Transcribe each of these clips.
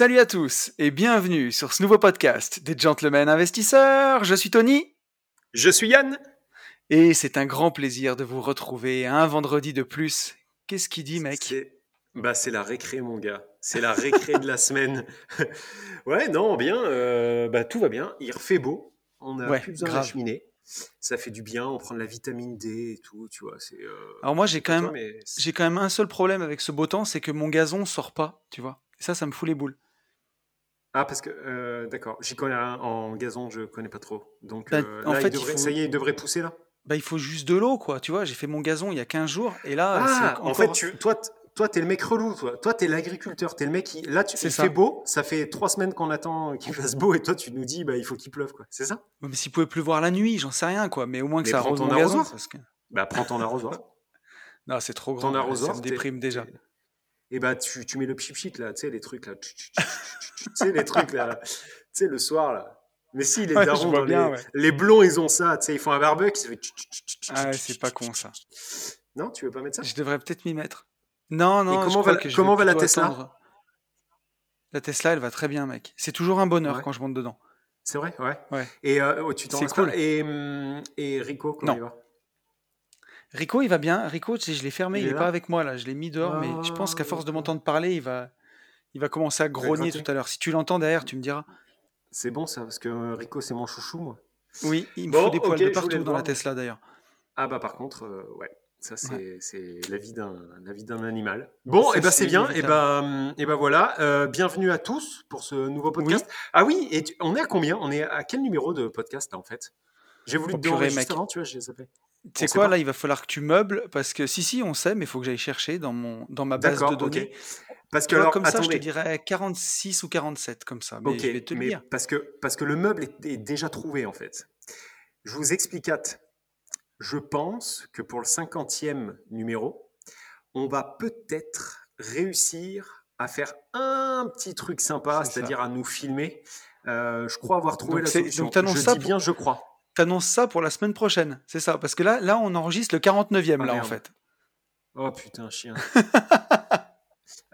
Salut à tous et bienvenue sur ce nouveau podcast des Gentlemen Investisseurs. Je suis Tony. Je suis Yann. Et c'est un grand plaisir de vous retrouver un vendredi de plus. Qu'est-ce qu'il dit, mec? C'est bah, c'est la récré, mon gars. C'est la récré de la semaine. ouais, non, bien. euh, bah, tout va bien. Il refait beau. On a Ouais, plus besoin de grave. cheminée. Ça fait du bien. On prend de la vitamine D et tout. Tu vois, c'est. euh, Alors moi, j'ai quand même, j'ai quand même un seul problème avec ce beau temps, c'est que mon gazon sort pas, tu vois. Et ça, ça me fout les boules. Ah, parce que. euh, D'accord. J'y connais un en gazon. Je connais pas trop. Donc, Bah, euh, en là, fait, il devrait- faut- ça y est, il devrait pousser là. Bah, il faut juste de l'eau, quoi. Tu vois, j'ai fait mon gazon il y a 15 jours, et là, Ah, en fait, tu, toi, toi, t'es le mec relou, toi. Toi, t'es l'agriculteur. T'es le mec qui. Là, tu, C'est il ça. fait beau. Ça fait trois semaines qu'on attend qu'il fasse beau, et toi, tu nous dis, bah, il faut qu'il pleuve, quoi. C'est ça? Mais s'il pouvait pleuvoir la nuit, j'en sais rien, quoi. Mais au moins que Mais ça prends arrose ton mon gazon. arrosoir. Parce que... Bah, prends ton arrosoir. Non, c'est trop grand. Ton arrosoir. Ça me déprime déjà. Et bah, tu, tu mets le pchit là, tu sais, les trucs là. Tu sais, les trucs là. Tu sais, le soir là. Mais si, les Ouais, darons, dans bien, les, ouais. les blonds, ils ont ça. Tu sais, ils font un barbecue. Fait Ah c'est pas con, ça. Non, tu veux pas mettre ça Je devrais peut-être m'y mettre. Non, non, Et comment va la- que je comment vais va la plutôt Tesla attendre. La Tesla, elle va très bien, mec. C'est toujours un bonheur Ouais. quand je monte dedans. C'est vrai Ouais. Ouais. Et euh, oh, tu t'en cool. Et, hum, et Rico, comment Non. il va Rico, il va bien? Rico, tu sais, je l'ai fermé, Il il, est est là pas avec moi là. Je l'ai mis dehors, mais je pense qu'à force de m'entendre parler, il va, il va commencer à grogner tout à l'heure. Si tu l'entends derrière, tu me diras. C'est bon ça, parce que euh, Rico, c'est mon chouchou, moi. Oui, il me Bon, faut des poils de je partout dans la. Tesla d'ailleurs. Ah bah par contre, euh, ouais, ça c'est Ouais. c'est la vie d'un la vie d'un animal. Bon, Ça, et ben c'est c'est bien, et inévitable. ben et ben voilà, euh, bienvenue à tous pour ce nouveau podcast. Ah oui, et tu- on est à combien? On est à quel numéro de podcast là en fait? J'ai voulu Oh, te juste mec. avant, tu vois, j'ai zappé. Tu sais quoi, pas là, il va falloir que tu meubles parce que si, si, on sait, mais il faut que j'aille chercher dans, mon, dans ma base de données. Parce Tu que vois, alors, comme ça, je te dirais 46 ou 47, comme ça. Mais je vais te le dire. parce que parce que le meuble est, est déjà trouvé en fait. Je vous explique. Je pense que pour le 50e numéro, on va peut-être réussir à faire un petit truc sympa, C'est ça. c'est-à-dire à nous filmer. Euh, je crois avoir trouvé Donc la solution. donc je ça dis pour- bien, je crois. T'annonces ça pour la semaine prochaine, c'est ça? Parce que là, là, on enregistre le 49e, Ah, là, en fait. Oh putain, chien.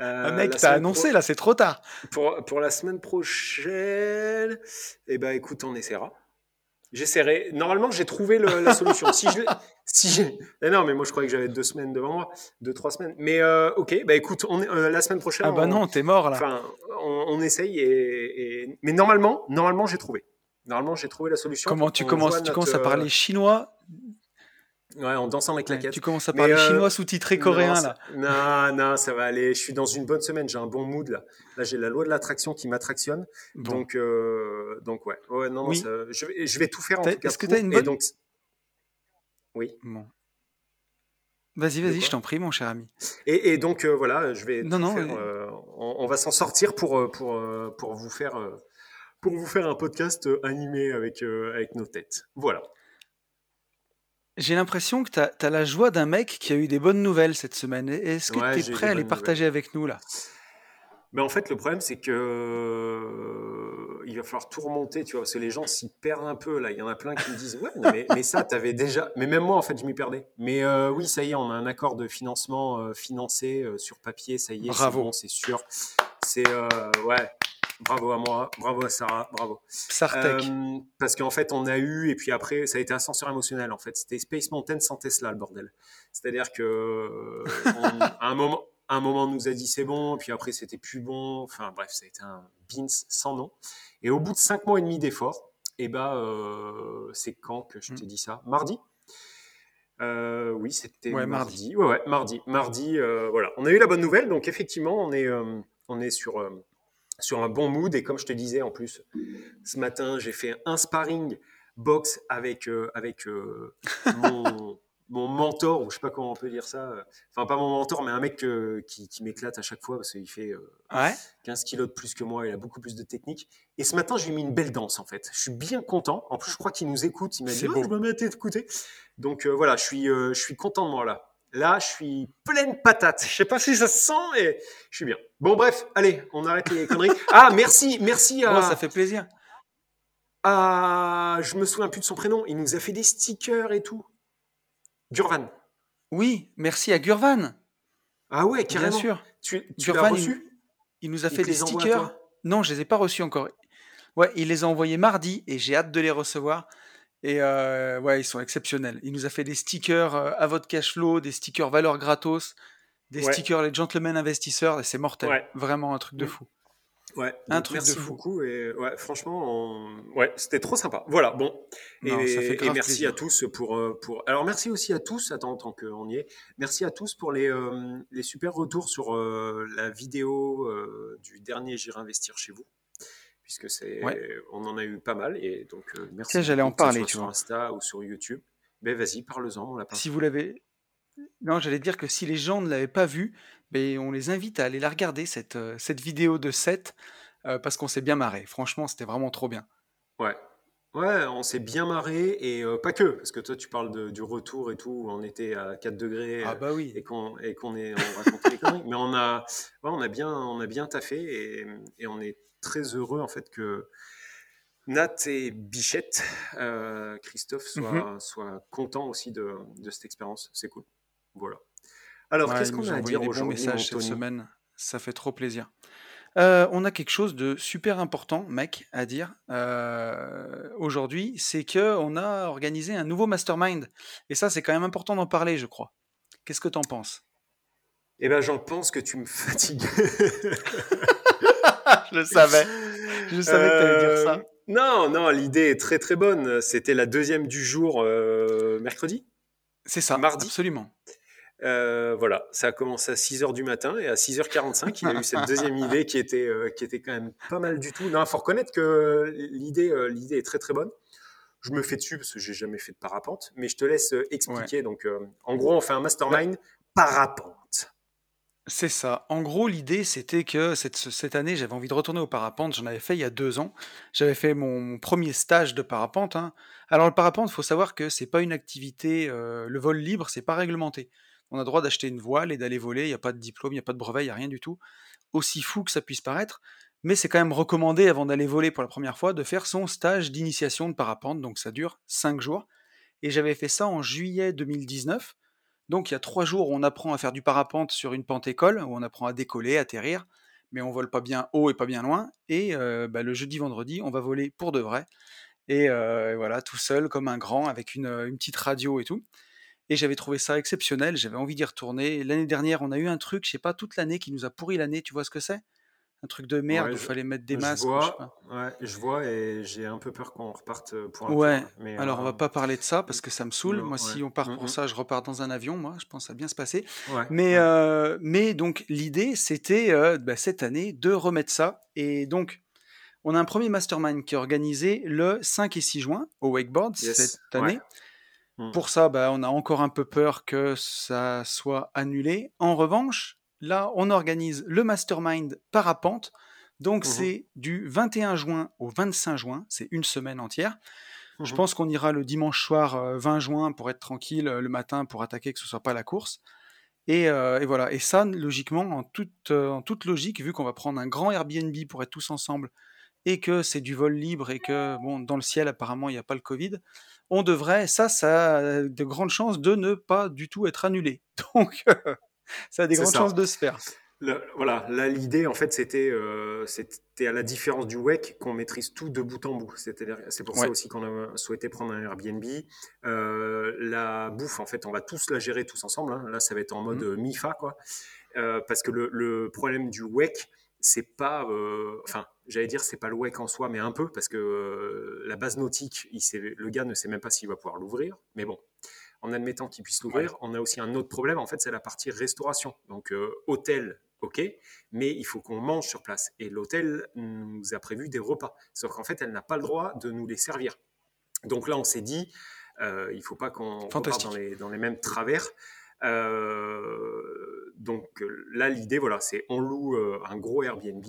Euh, mec, t'as annoncé, là, c'est trop tard. pour, pour la semaine prochaine, eh ben écoute, on essaiera. J'essaierai. Normalement, j'ai trouvé le- la solution. si je, si Eh non, mais moi je croyais que j'avais deux semaines devant moi, deux trois semaines. Mais euh, ok, bah écoute, on est, euh, la semaine prochaine. Ah bah on- non, t'es mort, là. Enfin, on, on essaye et, et- mais normalement, normalement j'ai trouvé. Normalement, j'ai trouvé la solution. Comment tu commences Tu à euh, parler chinois Ouais, en dansant avec la Ouais, quête. Tu commences à parler euh, chinois sous-titré coréen, non, là. Non, non, ça va aller. Je suis dans une bonne semaine. J'ai un bon mood là. Là, j'ai la loi de l'attraction qui m'attractionne. Bon. Donc, euh, donc ouais. Ouais, non, non, Oui. ça- je, vais, je vais tout faire en tout cas. est-ce que pour, t'as une bonne- donc, Oui. Bon. Vas-y, vas-y, je t'en prie, mon cher ami. Et, et donc euh, voilà, je vais. Non, non, faire, ouais. euh, on, on va s'en sortir pour euh, pour euh, pour vous faire euh, pour vous faire un podcast euh, animé avec euh, avec nos têtes. Voilà. J'ai l'impression que t'as as la joie d'un mec qui a eu des bonnes nouvelles cette semaine. Est-ce que Ouais, j'ai eu prêt à les partager avec nous, là? Mais en fait, le problème, c'est que euh, il va falloir tout remonter, tu vois, parce que les gens s'y perdent un peu là. Il y en a plein qui me disent ouais, mais, mais ça, t'avais déjà. Mais même moi, en fait, je m'y perdais. Mais euh, oui, ça y est, on a un accord de financement euh, financé euh, sur papier. Ça y est, c'est Bravo. bon, c'est sûr. C'est ouais. Bravo à moi, bravo à Sarah, bravo. Psartec. Euh, parce qu'en fait, on a eu, et puis après, ça a été ascenseur émotionnel, en fait. C'était Space Mountain sans Tesla, le bordel. C'est-à-dire que, euh, on- à un moment, à un moment, on nous a dit c'est bon, puis après, c'était plus bon. Enfin, bref, ça a été un beans sans nom. Et au bout de cinq mois et demi d'efforts, et ben, euh, c'est quand que je t'ai dit ça? Mardi? Euh, oui, c'était Ouais, mardi. Ouais, ouais, mardi. Mardi, euh, voilà. On a eu la bonne nouvelle, donc effectivement, on est, euh, on est sur, sur un bon mood. Et comme je te disais, en plus, ce matin, j'ai fait un sparring box avec, euh, avec euh, mon, mon mentor, ou je sais pas comment on peut dire ça, euh, enfin pas mon mentor, mais un mec qui, m'éclate à chaque fois parce qu'il fait 15 kilos de plus que moi, il a beaucoup plus de technique. Et ce matin, je lui ai mis une belle danse en fait. Je suis bien content. En plus, je crois qu'il nous écoute. Il m'a dit, oh, je me mets à t'écouter. Donc voilà, je suis, je suis content de moi là. Là, je suis pleine patate. Je sais pas si ça se sent et je suis bien. Bon, bref, allez, on arrête les conneries. Ah, merci, merci à. ça fait plaisir. Ah, je me souviens plus de son prénom. Il nous a fait des stickers et tout. Gurvan. Oui, merci à Gurvan. Ah ouais, carrément. Bien sûr. Tu, tu Gurvan, reçu? il, nous a fait des stickers. Non, je les ai pas reçus encore. Ouais, il les a envoyés mardi et j'ai hâte de les recevoir. Et euh, ouais, ils sont exceptionnels. Il nous a fait des stickers euh, à votre cash flow, des stickers valeur gratos, des stickers les gentlemen investisseurs, et c'est mortel. Vraiment un truc de mm. fou. Ouais, un truc merci de fou. beaucoup et ouais, franchement, ouais, c'était trop sympa. Voilà, bon. et, merci à tous pour euh, pour. Alors merci aussi à tous. Attends, tant qu'on y est, merci à tous pour les les super retours sur la vidéo du dernier J'irai investir chez vous puisque c'est, on en a eu pas mal. Et donc, euh, merci. j'allais en parler, tu sur Insta ou sur YouTube. Mais vas-y, parle-en, mon lapin. Si vous l'avez. Non, j'allais dire que si les gens ne l'avaient pas vu, ben, on les invite à aller la regarder, cette, euh, cette vidéo de 7, euh, parce qu'on s'est bien marré. Franchement, c'était vraiment trop bien. Ouais. Ouais, on s'est bien marré et pas que, parce que toi tu parles de, du retour et tout, où on était à 4 degrés ah bah oui. et qu'on et qu'on est on racontait les conneries, mais on a ouais, on a bien on a bien taffé et, et on est très heureux en fait que Nat et Bichette, euh, Christophe, soient, mhm. soit contents aussi de, de cette expérience. C'est cool. Voilà. Alors, qu'est-ce qu'on a à dire aujourd'hui cette semaine Ça fait trop plaisir. Euh, on a quelque chose de super important, mec, à dire euh, aujourd'hui, c'est que on a organisé un nouveau mastermind, et ça, c'est quand même important d'en parler, je crois. Qu'est-ce que tu en penses? Eh ben, j'en pense que tu me fatigues. je le savais. Je savais que tu allais dire ça. Euh, non, non, l'idée est très très bonne. C'était la deuxième du jour euh, mercredi? C'est ça, mardi? Absolument. Euh, voilà, ça a commencé à 6h du matin et à 6h45, il a eu cette deuxième idée qui était, qui était quand même pas mal du tout. Non, il faut reconnaître que l'idée, l'idée est très très bonne. Je me fais dessus parce que j'ai jamais fait de parapente, mais je te laisse expliquer. Donc, en gros, on fait un mastermind parapente. C'est ça. En gros, l'idée, c'était que cette, année, j'avais envie de retourner au parapente. J'en avais fait il y a deux ans. J'avais fait mon, premier stage de parapente. hein. Alors, le parapente, il faut savoir que c'est pas une activité, euh, le vol libre, c'est pas réglementé. On a droit d'acheter une voile et d'aller voler. Il n'y a pas de diplôme, il n'y a pas de brevet, il n'y a rien du tout. Aussi fou que ça puisse paraître. Mais c'est quand même recommandé, avant d'aller voler pour la première fois, de faire son stage d'initiation de parapente. Donc, ça dure cinq jours. Et j'avais fait ça en juillet 2019. Donc il y a trois jours où on apprend à faire du parapente sur une pente école, où on apprend à décoller, atterrir, mais on vole pas bien haut et pas bien loin. Et euh, bah, le jeudi, vendredi, on va voler pour de vrai. Et euh, voilà, tout seul, comme un grand, avec une, une petite radio et tout. Et j'avais trouvé ça exceptionnel, j'avais envie d'y retourner. L'année dernière, on a eu un truc, je sais pas, toute l'année qui nous a pourri l'année, tu vois ce que c'est? Un truc de merde où il fallait mettre des masques. Je vois, Ouais, je vois et j'ai un peu peur qu'on reparte euh, pour un Ouais, mais alors on va euh, pas parler de ça parce que ça me saoule. moi, si on part pour ça, je repars dans un avion, moi, je pense que ça va bien se passer. mais, euh, mais donc, l'idée, c'était bah, cette année de remettre ça. Et donc, on a un premier mastermind qui est organisé le 5 et 6 juin au Wakeboard cette année. Mmh. Pour ça, bah, on a encore un peu peur que ça soit annulé. En revanche, là, on organise le mastermind parapente. Donc, mmh c'est du 21 juin au 25 juin. C'est une semaine entière. Je mmh pense qu'on ira le dimanche soir 20 euh, juin pour être tranquille euh, le matin pour attaquer que ce soit pas la course. Et, euh, voilà. Et ça, logiquement, en toute, en toute logique, vu qu'on va prendre un grand Airbnb pour être tous ensemble et que c'est du vol libre et que bon, dans le ciel apparemment il n'y a pas le Covid, on devrait, ça, ça a de grandes chances de ne pas du tout être annulé. Donc ça a des grandes chances de se faire. voilà, là l'idée en fait c'était euh, c'était à la différence du WEC qu'on maîtrise tout de bout en bout. C'est pour ça aussi qu'on a souhaité prendre un Airbnb. Euh, la bouffe en fait on va tous la gérer tous ensemble. Hein. Là ça va être en mode mmh. MIFA quoi, euh, parce que le, le, problème du WEC c'est pas, enfin j'allais dire c'est pas le WEC en soi mais un peu parce que la base nautique, il sait, le gars ne sait même pas s'il va pouvoir l'ouvrir. Mais bon en admettant qu'ils puissent l'ouvrir. On a aussi un autre problème, en fait, c'est la partie restauration. Donc, euh, hôtel, ok, mais il faut qu'on mange sur place. Et l'hôtel nous a prévu des repas. Sauf qu'en fait, elle n'a pas le droit de nous les servir. Donc là, on s'est dit, Euh, il ne faut pas qu'on parte dans les, dans les mêmes travers. Euh, donc là, l'idée, voilà, c'est on loue un gros Airbnb,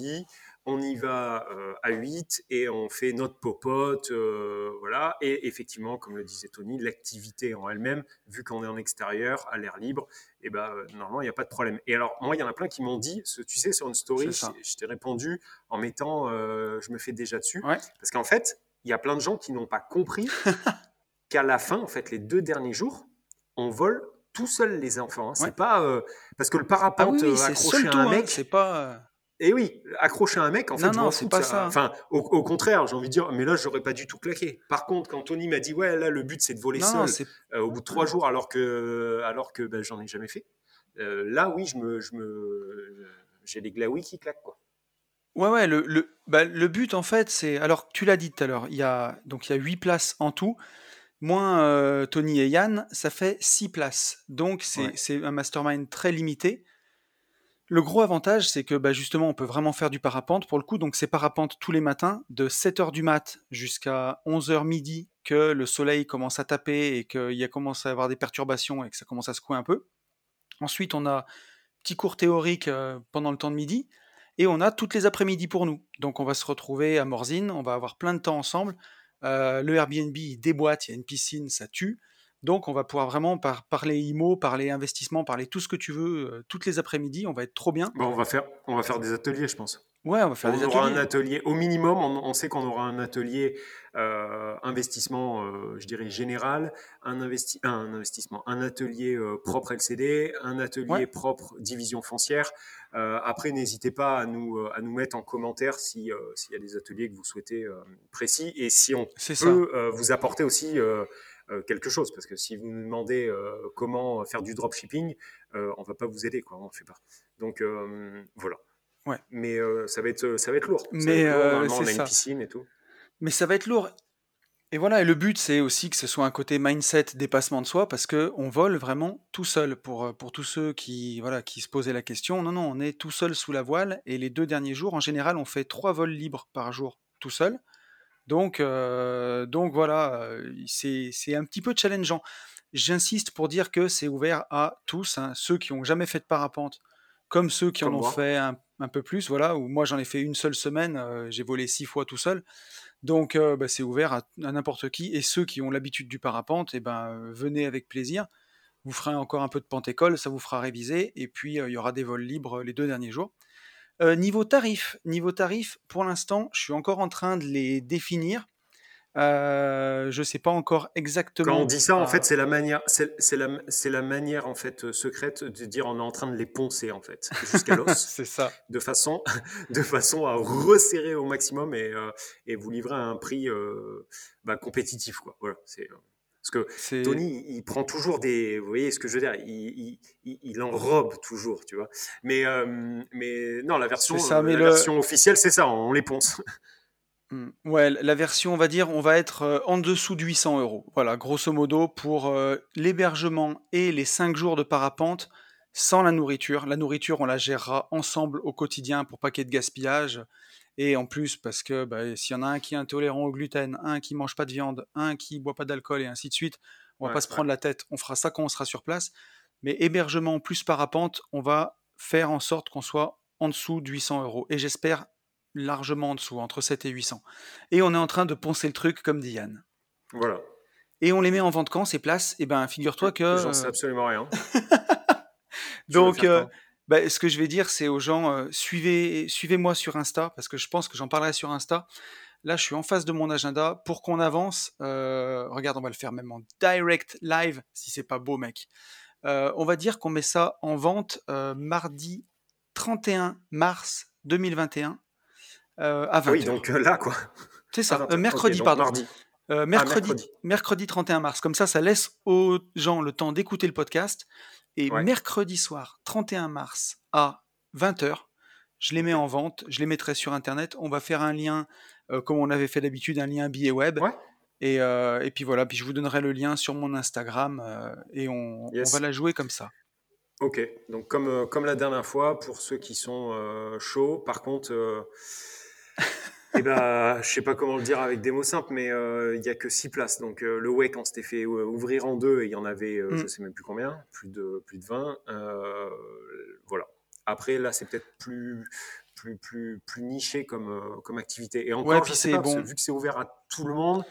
on y va euh, à 8 et on fait notre popote, euh, voilà. Et effectivement, comme le disait Tony, l'activité en elle-même, vu qu'on est en extérieur, à l'air libre, et eh ben euh, normalement il n'y a pas de problème. Et alors moi, il y en a plein qui m'ont dit, tu sais, sur une story, je, t'ai répondu en mettant, je me fais déjà dessus, parce qu'en fait, il y a plein de gens qui n'ont pas compris qu'à la fin, en fait, les deux derniers jours, on vole tout seul les enfants. Hein. C'est pas parce que le parapente ah accroché à un hein. mec, c'est pas et oui, accrocher un mec, en fait, non, c'est pas ça. Enfin, au, contraire, j'ai envie de dire, mais là, j'aurais pas du tout claqué. Par contre, quand Tony m'a dit, ouais, là, le but, c'est de voler seul, euh, au bout de trois jours, alors que, alors que, ben, j'en ai jamais fait. Euh, là, oui, je me, je me, j'ai les glaouis qui claquent, quoi. Ouais, ouais. Le, le, bah, le but, en fait, c'est, alors, tu l'as dit tout à l'heure, il y a, donc, il y a huit places en tout. Moins euh, Tony et Yann, ça fait six places. Donc, c'est un mastermind très limité. Le gros avantage, c'est que bah, justement, on peut vraiment faire du parapente pour le coup. Donc, c'est parapente tous les matins, de 7h du mat jusqu'à 11h midi, que le soleil commence à taper et qu'il y a commencé à avoir des perturbations et que ça commence à secouer un peu. Ensuite, on a petit cours théorique euh, pendant le temps de midi et on a toutes les après-midi pour nous. Donc, on va se retrouver à Morzine, on va avoir plein de temps ensemble. Euh, le Airbnb, il déboîte, il y a une piscine, ça tue. Donc, on va pouvoir vraiment parler IMO, parler investissement, parler tout ce que tu veux, euh, toutes les après-midi. On va être trop bien. Bon, on, va faire, on va faire des ateliers, je pense. Ouais, on va faire des ateliers. On aura un atelier, au minimum, on, sait qu'on aura un atelier euh, investissement, euh, je dirais général, un, investi un investissement, un atelier propre LCD, un atelier propre division foncière. Après, n'hésitez pas à nous, à nous mettre en commentaire s'il y a des ateliers que vous souhaitez précis et si on peut vous apporter aussi euh, quelque chose. Parce que si vous nous demandez euh, comment faire du dropshipping, euh, on va pas vous aider, quoi. On ne fait pas. Donc voilà. Ouais. Mais ça va être ça va être lourd. Mais on a une piscine et tout. Mais ça va être lourd. Et voilà, et le but, c'est aussi que ce soit un côté mindset, dépassement de soi, parce que on vole vraiment tout seul. Pour, pour tous ceux qui, voilà, qui se posaient la question, non, non, on est tout seul sous la voile, et les deux derniers jours, en général, on fait trois vols libres par jour tout seul. Donc, euh, donc voilà, euh, c'est un petit peu challengeant. J'insiste pour dire que c'est ouvert à tous, hein, ceux qui n'ont jamais fait de parapente, comme ceux qui en ont fait un, peu plus. Voilà, ou moi j'en ai fait une seule semaine, euh, j'ai volé six fois tout seul. Donc bah, c'est ouvert à, n'importe qui. Et ceux qui ont l'habitude du parapente, eh ben, venez avec plaisir. Vous ferez encore un peu de pente-école, ça vous fera réviser. Et puis il y aura des vols libres les deux derniers jours. Euh, niveau tarif, niveau tarif, pour l'instant, je suis encore en train de les définir. Euh, je ne sais pas encore exactement. Quand on dit ça, en fait, c'est la manière, c'est la, la, manière en fait euh, secrète de dire on est en train de les poncer en fait jusqu'à l'os. c'est ça. De façon, de façon à resserrer au maximum et, et vous livrer à un prix bah, compétitif quoi. Voilà, c'est. Parce que Tony, il prend toujours des. Vous voyez ce que je veux dire il, il, il, enrobe toujours, tu vois. Mais, euh, mais non, la version, la version officielle, c'est ça, on les ponce. Hmm. Ouais, la version, on va dire, on va être euh, en dessous de 800 euros. Voilà, grosso modo, pour euh, l'hébergement et les 5 jours de parapente sans la nourriture. La nourriture, on la gérera ensemble au quotidien pour pas qu'il y ait de gaspillage. Et en plus, parce que bah, s'il y en a un qui est intolérant au gluten, un qui mange pas de viande, un qui boit pas d'alcool et ainsi de suite, on va pas se prendre la tête. On fera ça quand on sera sur place. Mais hébergement plus parapente, on va faire en sorte qu'on soit en dessous de 800 euros. Et j'espère largement en dessous, entre 7 et 800. Et on est en train de poncer le truc comme dit Yann. Voilà. Et on les met en vente quand ces places? Eh ben, figure-toi que. J'en sais absolument rien. Donc, bah, ce que je vais dire, c'est aux gens, euh, suivez, suivez-moi sur Insta, parce que je pense que j'en parlerai sur Insta. Là, je suis en face de mon agenda. Pour qu'on avance, euh, regarde, on va le faire même en direct live, si c'est pas beau, mec. Euh, on va dire qu'on met ça en vente mardi 31 mars 2021 à 20h. Oui, donc là, quoi. C'est ça, mercredi, pardon. Mardi. Ah, mercredi, mercredi. mercredi 31 mars. Comme ça, ça laisse aux gens le temps d'écouter le podcast et mercredi soir, 31 mars, à 20h, je les mets en vente, je les mettrai sur Internet. On va faire un lien, euh, comme on avait fait d'habitude, un lien billet web. Et, euh, et, puis voilà, puis je vous donnerai le lien sur mon Instagram euh, et on, on, va la jouer comme ça. Ok, donc comme, comme la dernière fois, pour ceux qui sont chauds, par contre, Eh ben, je sais pas comment le dire avec des mots simples, mais euh, il y a que six places. Donc euh, le WEC, on s'était fait euh, ouvrir en deux et il y en avait, euh, Mm. je sais même plus combien, plus de plus de 20. Euh, voilà. Après, là, c'est peut-être plus plus plus plus niché comme euh, comme activité. Et encore, Ouais, je sais parce que bon. vu que c'est ouvert à tout le monde,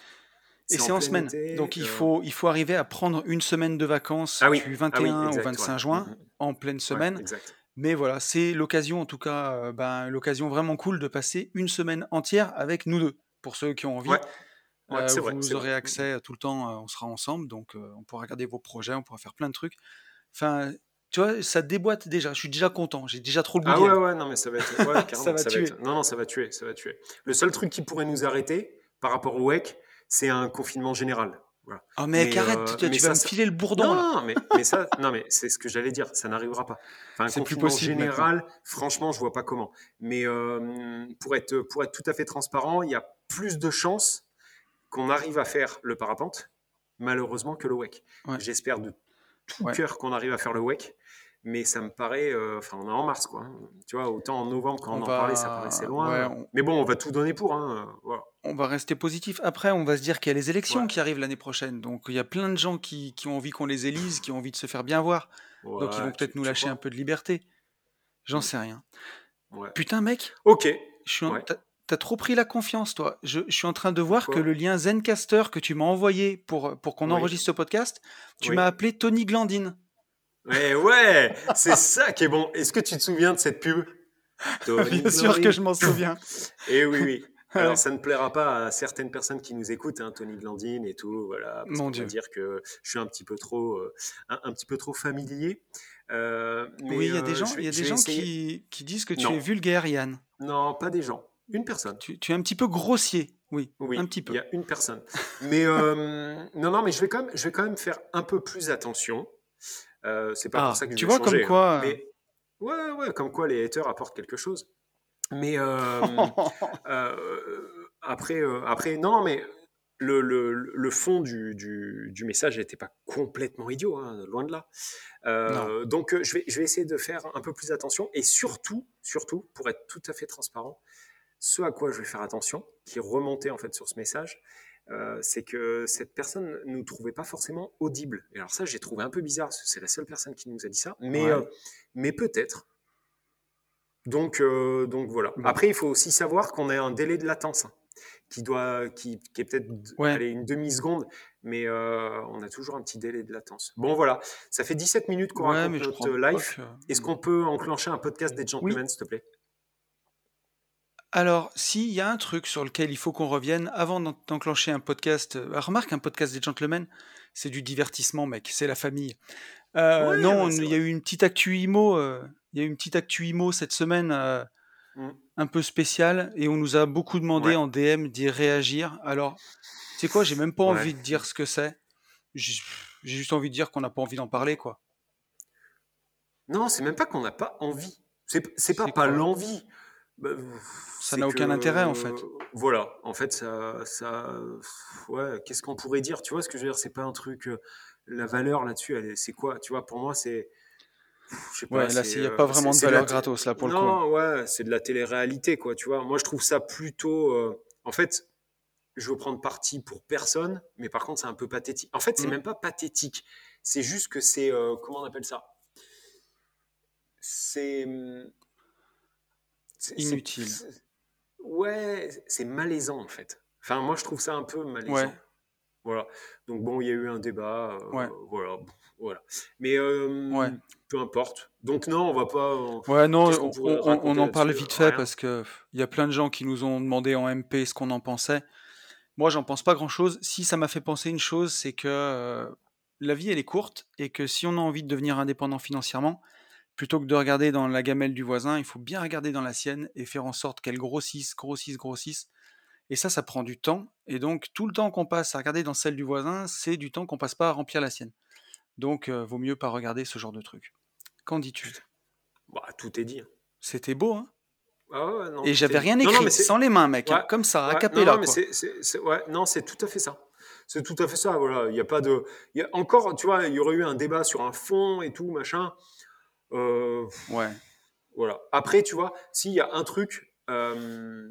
Et c'est en semaine. été, Donc il euh, faut, il faut arriver à prendre une semaine de vacances Ah oui, du ah oui, 21 exact, au 25 ouais. juin Mm, mm. en pleine Ouais, semaine. exact. Mais voilà, c'est l'occasion, en tout cas, euh, ben, l'occasion vraiment cool de passer une semaine entière avec nous deux. Pour ceux qui ont envie, Ouais, ouais, Euh, vrai. vous aurez vrai. accès euh, tout le temps, euh, on sera ensemble, donc on pourra regarder vos projets, on pourra faire plein de trucs. Enfin, tu vois, ça déboîte déjà, je suis déjà content, j'ai déjà trop le goût Ah ouais, ouais, non, mais ça va être. Ouais, Ça va tuer. être- Non, non, ça va tuer, ça va tuer. Le seul truc qui pourrait nous arrêter par rapport au WEC, c'est un confinement général. Voilà. Oh mec, Mais, arrête, euh, tu, mais tu ça, vas me filer le bourdon là. Non, mais, mais ça, non, mais c'est ce que j'allais dire, ça n'arrivera pas. Enfin, C'est plus possible général, franchement, je vois pas comment. Mais euh, pour, être, pour être tout à fait transparent, il y a plus de chances qu'on arrive à faire le parapente, malheureusement, que le WEC. Ouais. J'espère de tout Ouais. cœur qu'on arrive à faire le WEC. Mais ça me paraît, euh, enfin, on est en mars, quoi. hein. Tu vois, autant en novembre, quand on, On en va- parlait, ça paraissait loin. ouais, on- Mais bon, on va tout donner pour. Hein. Voilà. On va rester positif. Après, on va se dire qu'il y a les élections Ouais. qui arrivent l'année prochaine. Donc, il y a plein de gens qui, qui ont envie qu'on les élise, qui ont envie de se faire bien voir. Donc, ils vont peut-être nous lâcher un peu de liberté. J'en Mm. sais rien. Putain, mec, Ok. je suis en- t'as- T'as trop pris la confiance, toi. Je, je suis en train de voir Pourquoi que le lien Zencaster que tu m'as envoyé pour, pour qu'on Oui. enregistre ce podcast, tu Oui. m'as appelé Tony Glandine. Ouais, ouais, c'est ça qui est bon. Est-ce que tu te souviens de cette pub? Tony Bien sûr que je m'en souviens. Eh oui, oui. Alors, ça ne plaira pas à certaines personnes qui nous écoutent, hein, Tony Glandine et tout, voilà. Parce Mon Dieu. dire que je suis un petit peu trop, euh, un, un petit peu trop familier. Euh, mais, oui, il y a euh, des gens, je vais- il y a des gens qui, qui disent que tu Non. es vulgaire, Yann. Non, pas des gens. Une personne. Tu, tu es un petit peu grossier. Oui, Oui, un petit peu. il y a une personne. Mais euh, non, non, mais je vais quand même, je vais quand même faire un peu plus attention. Euh, c'est pas Ah, pour ça que je tu vois, comme changer, hein. quoi, euh, Mais ouais, ouais, comme quoi les haters apportent quelque chose. Mais euh, après, après, non, non, mais le, le, le fond du, du, du message n'était pas complètement idiot, hein, loin de là. Euh, donc, je vais, je vais essayer de faire un peu plus attention et surtout, surtout, pour être tout à fait transparent, ce à quoi je vais faire attention, qui est remonté en fait sur ce message, euh, c'est que cette personne ne nous trouvait pas forcément audible. Et alors ça, j'ai trouvé un peu bizarre, parce que c'est la seule personne qui nous a dit ça, mais, Ouais. euh, mais peut-être. Donc, euh, donc voilà. Après, il faut aussi savoir qu'on a un délai de latence hein, qui, doit, qui, qui est peut-être Ouais. une demi-seconde, mais on a toujours un petit délai de latence. Bon, voilà. Ça fait 17 minutes qu'on Ouais, raconte notre live. que- Est-ce qu'on peut enclencher un podcast des gentlemen, s'il te plaît? Alors, s'il y a un truc sur lequel il faut qu'on revienne avant d'en- d'enclencher un podcast, euh, remarque un podcast des gentlemen, c'est du divertissement, mec, c'est la famille. Euh, non, ouais, c'est il y a eu une petite actu IMO, euh, il y a eu une petite actu IMO cette semaine, euh, Mm. un peu spéciale, et on nous a beaucoup demandé Ouais. en DM d'y réagir. Alors, tu sais quoi, j'ai même pas Ouais. envie de dire ce que c'est. J'ai juste envie de dire qu'on n'a pas envie d'en parler, quoi. Non, c'est même pas qu'on n'a pas envie. C'est c'est pas C'est pas l'envie. Bah, Ça n'a aucun intérêt, en fait. Voilà, en fait, ça, ça, ouais. Qu'est-ce qu'on pourrait dire Tu vois ce que je veux dire? C'est pas un truc. euh, La valeur là-dessus, c'est quoi Tu vois, pour moi, c'est. Pas. Ouais, là, il n'y a euh, pas vraiment de valeur gratos, là, pour le coup. Non, ouais, c'est de la télé-réalité, quoi. Tu vois, moi, je trouve ça plutôt. euh, En fait, je veux prendre parti pour personne, mais par contre, c'est un peu pathétique. En fait, c'est Mm. même pas pathétique. C'est juste que c'est. euh, comment on appelle ça? C'est. Inutile. Ouais, c'est malaisant, en fait. Enfin, moi, je trouve ça un peu malaisant. Ouais. Voilà. Donc, bon, il y a eu un débat. euh, Ouais. Voilà. voilà. Mais euh, Ouais. peu importe. Donc, non, on va pas. on- Ouais, non, on, en parle vite fait Rien. parce que il y a plein de gens qui nous ont demandé en MP ce qu'on en pensait. Moi, j'en pense pas grand-chose. Si ça m'a fait penser une chose, c'est que euh, la vie, elle est courte et que si on a envie de devenir indépendant financièrement, plutôt que de regarder dans la gamelle du voisin, il faut bien regarder dans la sienne et faire en sorte qu'elle grossisse, grossisse, grossisse. Et ça, ça prend du temps. Et donc, tout le temps qu'on passe à regarder dans celle du voisin, c'est du temps qu'on passe pas à remplir la sienne. Donc, euh, vaut mieux pas regarder ce genre de truc. Qu'en dis-tu? Bah, tout est dit. C'était beau, hein? Ah ouais, non, Et j'avais rien Non, non, écrit, sans les mains, mec, hein, comme ça, a Ouais, cappella, non, non, mais c'est, c'est- c'est- ouais, non, c'est tout à fait ça. C'est tout à fait ça. Voilà, il y a pas de, il y a encore, tu vois, il y aurait eu un débat sur un fond et tout machin. Euh, Ouais. voilà. Après, tu vois, s'il y a un truc, euh,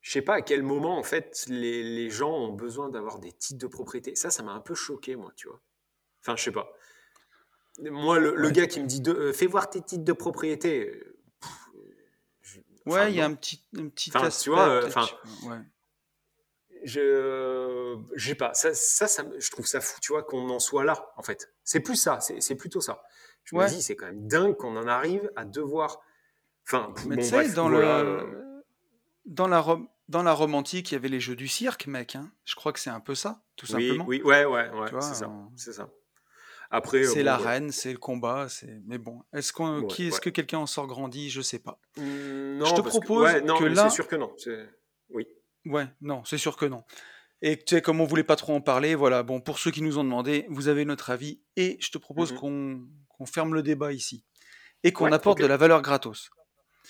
je sais pas à quel moment, en fait, les, les gens ont besoin d'avoir des titres de propriété. Ça, ça m'a un peu choqué, moi, tu vois. Enfin, je sais pas. Moi, le, le Ouais. gars qui me dit de, euh, fais voir tes titres de propriété. euh, pff, je- enfin, Ouais, il y a un petit, un petit Enfin, tu aspect. vois, enfin, ouais. Je, je sais pas. Ça, ça, je trouve ça fou, tu vois, qu'on en soit là, en fait. C'est plus ça. C'est plutôt ça. Je me Ouais. dis, c'est quand même dingue qu'on en arrive à devoir. Enfin, Mais bon, tu sais, bref, dans voilà, euh, le, dans la Rome, dans la Rome antique, il y avait les jeux du cirque, mec. hein. Je crois que c'est un peu ça, tout Oui, simplement. oui, ouais, ouais, ouais, Tu vois, c'est ça, euh, c'est ça. Après, euh, voilà. l'arène, c'est le combat, c'est. Mais bon, est-ce qu'on, Ouais, qui est-ce ouais. que quelqu'un en sort grandi? Je sais pas. Mm, Je te Non, parce que, propose ouais, non, que là- c'est sûr que non. Oui. Ouais, non, c'est sûr que non. Et tu sais, comme on voulait pas trop en parler, voilà. Bon, pour ceux qui nous ont demandé, vous avez notre avis, et je te propose Mhm. qu'on ferme le débat ici et qu'on Ouais, apporte de la valeur gratos.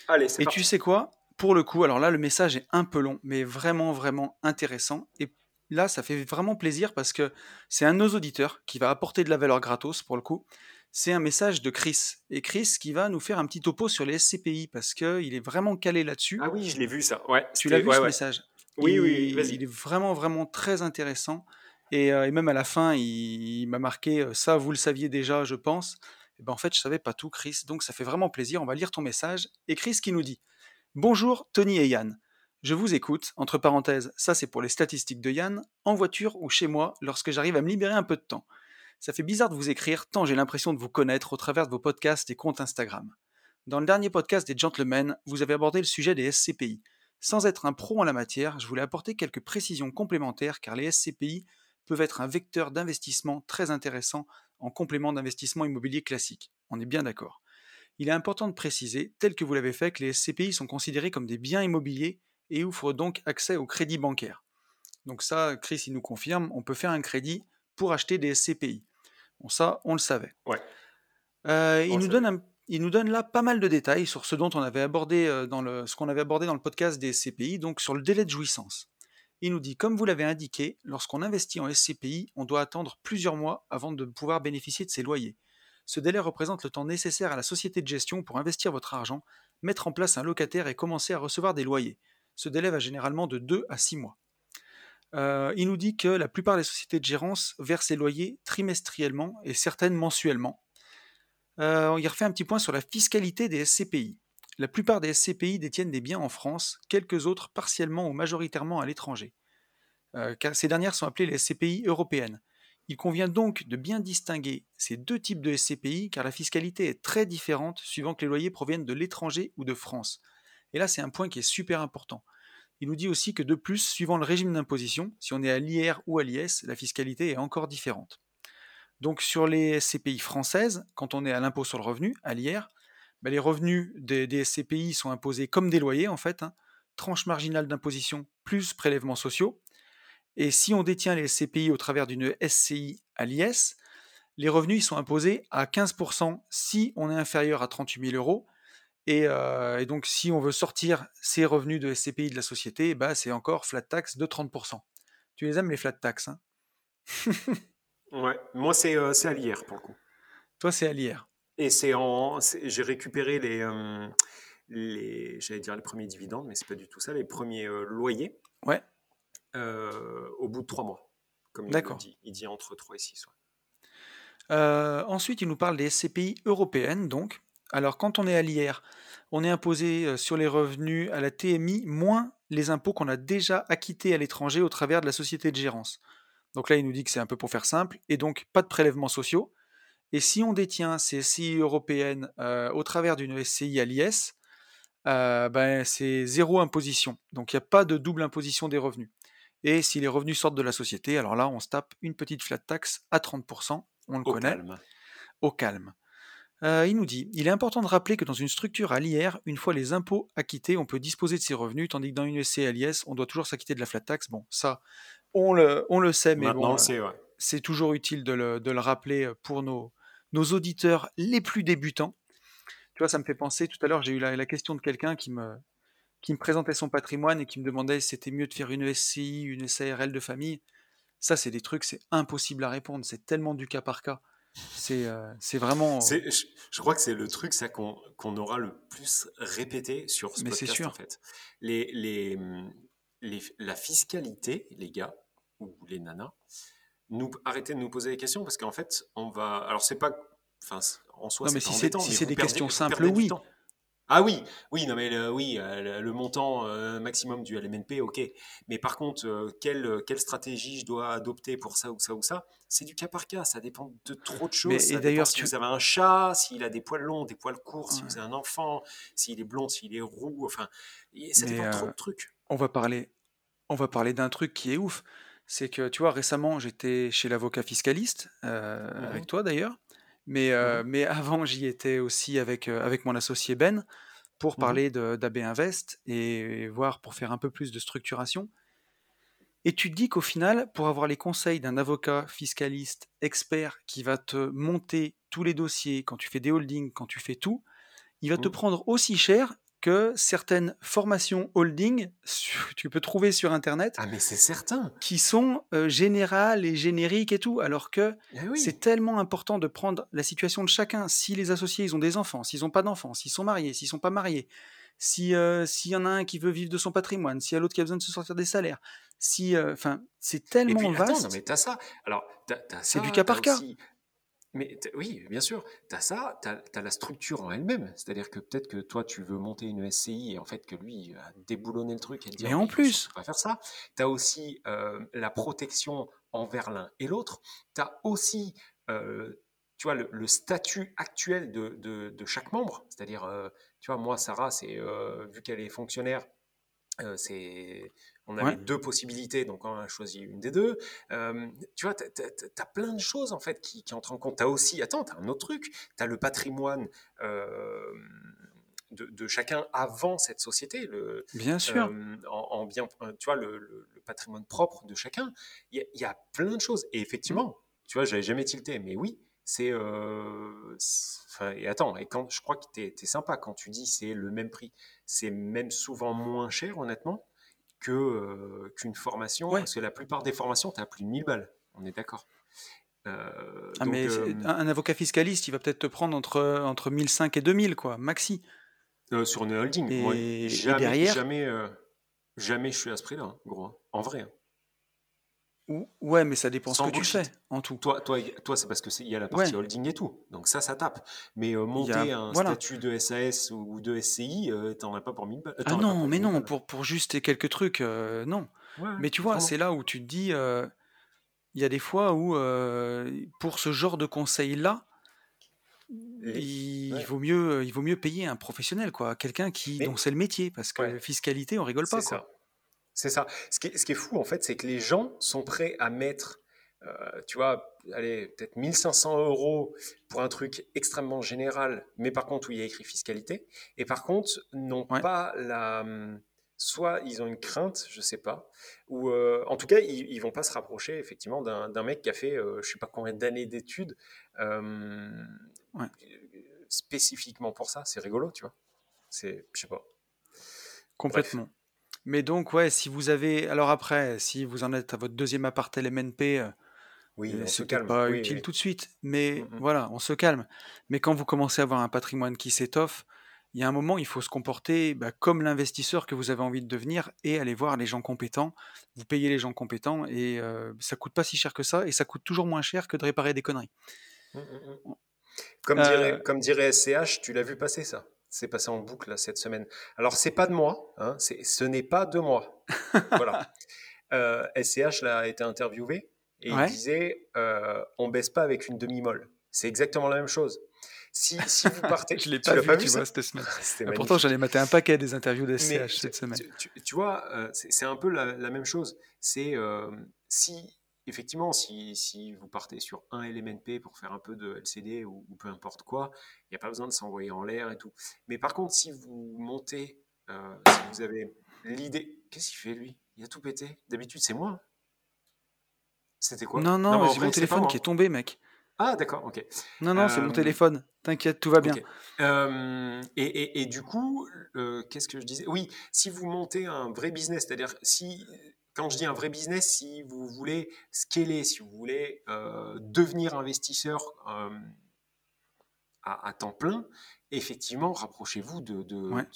Allez, c'est Et parti. tu sais quoi? Pour le coup, alors là, le message est un peu long, mais vraiment, vraiment intéressant. Et là, ça fait vraiment plaisir parce que c'est un de nos auditeurs qui va apporter de la valeur gratos pour le coup. C'est un message de Chris. Et Chris qui va nous faire un petit topo sur les SCPI parce qu'il est vraiment calé là-dessus. Ah oui, je l'ai vu ça. Ouais. tu l'as vu ouais, ce ouais. message? Oui, oui, il, vas-y. il est vraiment, vraiment très intéressant. Et, euh, et même à la fin, il, il m'a marqué euh, ça, vous le saviez déjà, je pense. Et ben en fait, je savais pas tout, Chris. Donc ça fait vraiment plaisir. On va lire ton message. Et Chris qui nous dit Bonjour, Tony et Yann. Je vous écoute, entre parenthèses, ça c'est pour les statistiques de Yann, en voiture ou chez moi, lorsque j'arrive à me libérer un peu de temps. Ça fait bizarre de vous écrire, tant j'ai l'impression de vous connaître au travers de vos podcasts et comptes Instagram. Dans le dernier podcast des Gentlemen, vous avez abordé le sujet des SCPI. Sans être un pro en la matière, je voulais apporter quelques précisions complémentaires car les SCPI peuvent être un vecteur d'investissement très intéressant en complément d'investissement immobilier classique. On est bien d'accord. Il est important de préciser, tel que vous l'avez fait, que les SCPI sont considérés comme des biens immobiliers et offrent donc accès au crédit bancaire. Donc ça, Chris, il nous confirme, on peut faire un crédit pour acheter des SCPI. Bon, ça, on le savait. Ouais. Euh, il, nous savait. donne un- il nous donne là pas mal de détails sur ce dont on avait abordé euh, dans le, qu'on avait abordé dans le podcast des SCPI, donc sur le délai de jouissance. Il nous dit, comme vous l'avez indiqué, lorsqu'on investit en SCPI, on doit attendre plusieurs mois avant de pouvoir bénéficier de ses loyers. Ce délai représente le temps nécessaire à la société de gestion pour investir votre argent, mettre en place un locataire et commencer à recevoir des loyers. Ce délai va généralement de 2 à 6 mois. Euh, il nous dit que la plupart des sociétés de gérance versent les loyers trimestriellement et certaines mensuellement. Euh, il refait un petit point sur la fiscalité des SCPI. La plupart des SCPI détiennent des biens en France, quelques autres partiellement ou majoritairement à l'étranger. Euh, ces dernières sont appelées les SCPI européennes. Il convient donc de bien distinguer ces deux types de SCPI car la fiscalité est très différente suivant que les loyers proviennent de l'étranger ou de France. Et là, c'est un point qui est super important. Il nous dit aussi que de plus, suivant le régime d'imposition, si on est à l'IR ou à l'IS, la fiscalité est encore différente. Donc sur les SCPI françaises, quand on est à l'impôt sur le revenu, à l'IR, ben, les revenus des, SCPI sont imposés comme des loyers en fait, hein, tranche marginale d'imposition plus prélèvements sociaux. Et si on détient les SCPI au travers d'une SCI à l'IS, les revenus sont imposés à 15% si on est inférieur à 38 000 euros. Et, euh, et donc si on veut sortir ces revenus de SCPI de la société, bah, c'est encore flat tax de 30%. Tu les aimes les flat tax hein? Ouais. Moi, c'est euh, c'est à l'IR pour le coup. Toi c'est à l'IR. Et c'est en, c'est- j'ai récupéré les, euh, les, j'allais dire les premiers dividendes, mais c'est pas du tout ça, les premiers euh, loyers Ouais. euh, au bout de trois mois, comme il le D'accord. dit. Il dit entre 3 et 6. Euh, ensuite, il nous parle des SCPI européennes, donc. Alors, quand on est à l'IR, on est imposé euh, sur les revenus à la TMI moins les impôts qu'on a déjà acquittés à l'étranger au travers de la société de gérance. Donc là, il nous dit que c'est un peu pour faire simple, et donc pas de prélèvements sociaux. Et si on détient ces SCI européennes euh, au travers d'une SCI à l'IS, euh, ben, c'est zéro imposition. Donc il n'y a pas de double imposition des revenus. Et si les revenus sortent de la société, alors là, on se tape une petite flat tax à 30%, on le Au connaît calme. au calme. Euh, il nous dit Il est important de rappeler que dans une structure à l'IR, une fois les impôts acquittés, on peut disposer de ses revenus, tandis que dans une SC à l'IS, on doit toujours s'acquitter de la flat tax. Bon, ça, on le, on le sait, mais bon, euh, ouais. c'est toujours utile de le, de le rappeler pour nos, nos auditeurs les plus débutants. Tu vois, ça me fait penser, tout à l'heure, j'ai eu la, la question de quelqu'un qui me, qui me présentait son patrimoine et qui me demandait si c'était mieux de faire une SCI, une SARL de famille. Ça, c'est des trucs, c'est impossible à répondre. C'est tellement du cas par cas. C'est euh, vraiment. C'est- je, je crois que c'est le truc ça qu'on qu'on aura le plus répété sur ce Mais c'est podcast sûr. en fait. Les, les, les- la fiscalité, les gars, ou les nanas, nous, arrêtez de nous poser des questions parce qu'en fait, on va. Alors, c'est pas. Enfin, en soi, Non, mais c'est si pas c'est- si des perdez- questions simples, oui. Ah oui, oui, non mais le, oui, euh, le, le montant euh, maximum du LMNP, ok. Mais par contre, euh, quelle, quelle stratégie je dois adopter pour ça ou ça ou ça, c'est du cas par cas. Ça dépend de trop de choses. Mais- ça et d'ailleurs, si tu- vous avez un chat, s'il a des poils longs, des poils courts, si vous avez un enfant, s'il est blond, s'il est roux. Enfin, ça Mais, dépend de trop de trucs. On va parler, on va parler d'un truc qui est ouf. C'est que, tu vois, récemment, j'étais chez l'avocat fiscaliste, euh, avec toi d'ailleurs, mais, euh, mais avant, j'y étais aussi avec, euh, avec mon associé Ben pour Mhm. parler de- d'AB Invest et voir pour faire un peu plus de structuration. Et tu te dis qu'au final, pour avoir les conseils d'un avocat fiscaliste expert qui va te monter tous les dossiers, quand tu fais des holdings, quand tu fais tout, il va te Mhm. prendre aussi cher que certaines formations holding tu peux trouver sur Internet Ah mais c'est certain. qui sont euh, générales et génériques et tout, alors que Eh oui. c'est tellement important de prendre la situation de chacun. Si les associés, ils ont des enfants, s'ils n'ont pas d'enfants, s'ils sont mariés, s'ils sont pas mariés, si euh, s'il y en a un qui veut vivre de son patrimoine, s'il y a l'autre qui a besoin de se sortir des salaires, si, euh, enfin, c'est Et tellement attends, non, vaste. mais t'as ça. Alors, C'est du cas par cas. aussi- Mais oui, bien sûr, t'as ça, t'as, t'as la structure en elle-même. C'est-à-dire que peut-être que toi, tu veux monter une SCI et en fait que lui il va déboulonner le truc et te dire Mais en plus. surtout pas faire ça. T'as aussi euh, la protection envers l'un et l'autre. T'as aussi, euh, tu vois, le, le statut actuel de, de, de chaque membre. C'est-à-dire, euh, tu vois, moi, Sarah, c'est vu qu'elle est fonctionnaire. c'est, on avait Ouais. deux possibilités, donc on a choisi une des deux. Euh, tu vois, tu as, plein de choses en fait qui, qui entrent en compte. Tu as aussi, attends, tu as un autre truc, tu as le patrimoine euh, de, de chacun avant cette société, le, Bien sûr. euh, en, en bien, tu vois, le, le- le patrimoine propre de chacun. Il y, a- il y a plein de choses. Et effectivement, tu vois, j'avais jamais tilté, mais oui, c'est. euh, et attends, et quand je crois que tu es, sympa quand tu dis c'est le même prix, c'est même souvent moins cher, honnêtement, que, euh, qu'une formation, Ouais. parce que la plupart des formations, tu as plus de 1000 balles. On est d'accord. Euh, Ah, mais euh, un, avocat fiscaliste, il va peut-être te prendre entre, entre 1005 et 2000, quoi, maxi. sur une holding, Et- jamais, derrière- jamais, jamais je suis à ce prix-là, hein, gros. hein. En vrai. hein. Ou- Ouais, mais ça dépend Sans ce que tu fais, en tout. Toi, toi, c'est parce que c'est- il y a la partie Ouais. holding et tout. Donc ça, ça tape. Mais euh, monter a- un voilà. statut de SAS ou de SCI, euh, t'en as pas pour 1000 balles. euh, Ah non, mais 1000 non, pour, pour juste quelques trucs, euh, non. Ouais, Mais tu vois, c'est là où tu te dis, il y a des fois où, pour ce genre de conseils-là, Et- il, ouais. vaut mieux, il vaut mieux payer un professionnel, quoi, quelqu'un qui Mais- dont c'est le métier, parce que fiscalité, on rigole pas, quoi. ça. C'est ça. Ce qui, est, ce qui est fou, en fait, c'est que les gens sont prêts à mettre, euh, tu vois, allez, peut-être 1500 euros pour un truc extrêmement général, mais par contre où il y a écrit fiscalité, et par contre, n'ont Ouais. pas la. Soit ils ont une crainte, je sais pas, ou euh, en tout cas, ils, ils vont pas se rapprocher effectivement d'un mec qui a fait, euh, je sais pas combien d'années d'études euh, Ouais. spécifiquement pour ça. C'est rigolo, tu vois. C'est, je sais pas. Complètement. Mais donc, ouais, si vous avez. Alors après, si vous en êtes à votre deuxième appart LMNP, euh, Oui, euh, c'est pas Oui, utile oui. tout de suite, mais Mhm. voilà, on se calme. Mais quand vous commencez à avoir un patrimoine qui s'étoffe, il y a un moment, il faut se comporter bah, comme l'investisseur que vous avez envie de devenir et aller voir les gens compétents. Vous payez les gens compétents et euh, ça coûte pas si cher que ça et ça coûte toujours moins cher que de réparer des conneries. Mm, mm, mm. Comme, Euh, dirait, comme dirait SCH, tu l'as vu passer ça. C'est passé en boucle cette semaine. Alors, c'est pas de moi, hein, ce n'est pas de moi. voilà. Euh, SCH là, a été interviewé et Ouais. il disait euh, on baisse pas avec une demi-molle. C'est exactement la même chose. Si, si vous partez. Je l'ai Tu pas vu, pas tu vu, vois, ça cette semaine. C'était pourtant, ai maté un paquet des interviews des SCH cette semaine. Tu, tu- tu vois, euh, c'est c'est un peu la, la même chose. C'est euh, si, effectivement, si, si vous partez sur un LMNP pour faire un peu de LCD ou, ou peu importe quoi, il n'y a pas besoin de s'envoyer en l'air et tout. Mais par contre, si vous montez, euh, si vous avez l'idée. Qu'est-ce qu'il fait lui? Il a tout pété. D'habitude, c'est moi. C'était quoi? Non, non, c'est vrai, mon téléphone qui est tombé, mec. Ah, d'accord, ok. Non, non, c'est mon Euh, téléphone. T'inquiète, tout va bien. Euh, et, et- et du coup, euh, qu'est-ce que je disais? Oui, si vous montez un vrai business, c'est-à-dire si, quand je dis un vrai business, si vous voulez scaler, si vous voulez euh, devenir investisseur euh, à, à temps plein, effectivement, rapprochez-vous de, de, Ouais.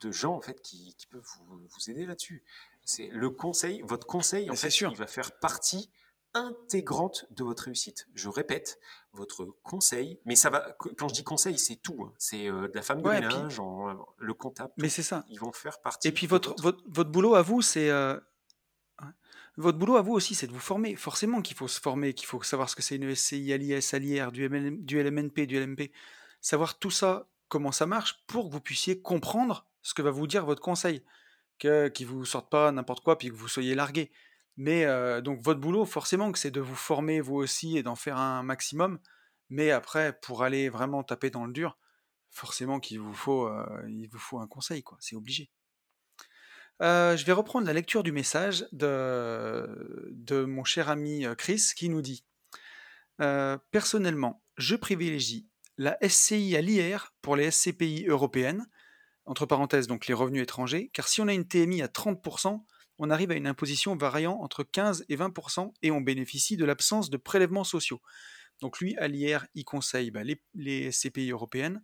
de gens en fait qui, qui peuvent vous, vous aider là-dessus. C'est le conseil, votre conseil, en fait, sûr. il va faire partie intégrante de votre réussite. Je répète, votre conseil, mais ça va, quand je dis conseil, c'est tout. hein. C'est euh, de la femme de Ouais, puis- en- le comptable, Mais c'est ça. Ils vont faire partie Et puis votre, votre- votre, votre boulot à vous, c'est... euh. Votre boulot à vous aussi, c'est de vous former. Forcément qu'il faut se former, qu'il faut savoir ce que c'est une SCI, l'IS, l'IR, du, du LMNP, du LMP. Savoir tout ça, comment ça marche, pour que vous puissiez comprendre ce que va vous dire votre conseil. Que, qu'il vous sorte pas n'importe quoi, puis que vous soyez largué. Mais euh, donc votre boulot, forcément que c'est de vous former vous aussi et d'en faire un maximum. Mais après, pour aller vraiment taper dans le dur, forcément qu'il vous faut, euh, il vous faut un conseil, quoi. C'est obligé. Je vais reprendre la lecture du message de, mon cher ami Chris qui nous dit Personnellement, je privilégie la SCI à l'IR pour les SCPI européennes, entre parenthèses donc les revenus étrangers, car si on a une TMI à 30%, on arrive à une imposition variant entre 15 et 20% et on bénéficie de l'absence de prélèvements sociaux. Donc lui, à l'IR, il conseille bah, les, les SCPI européennes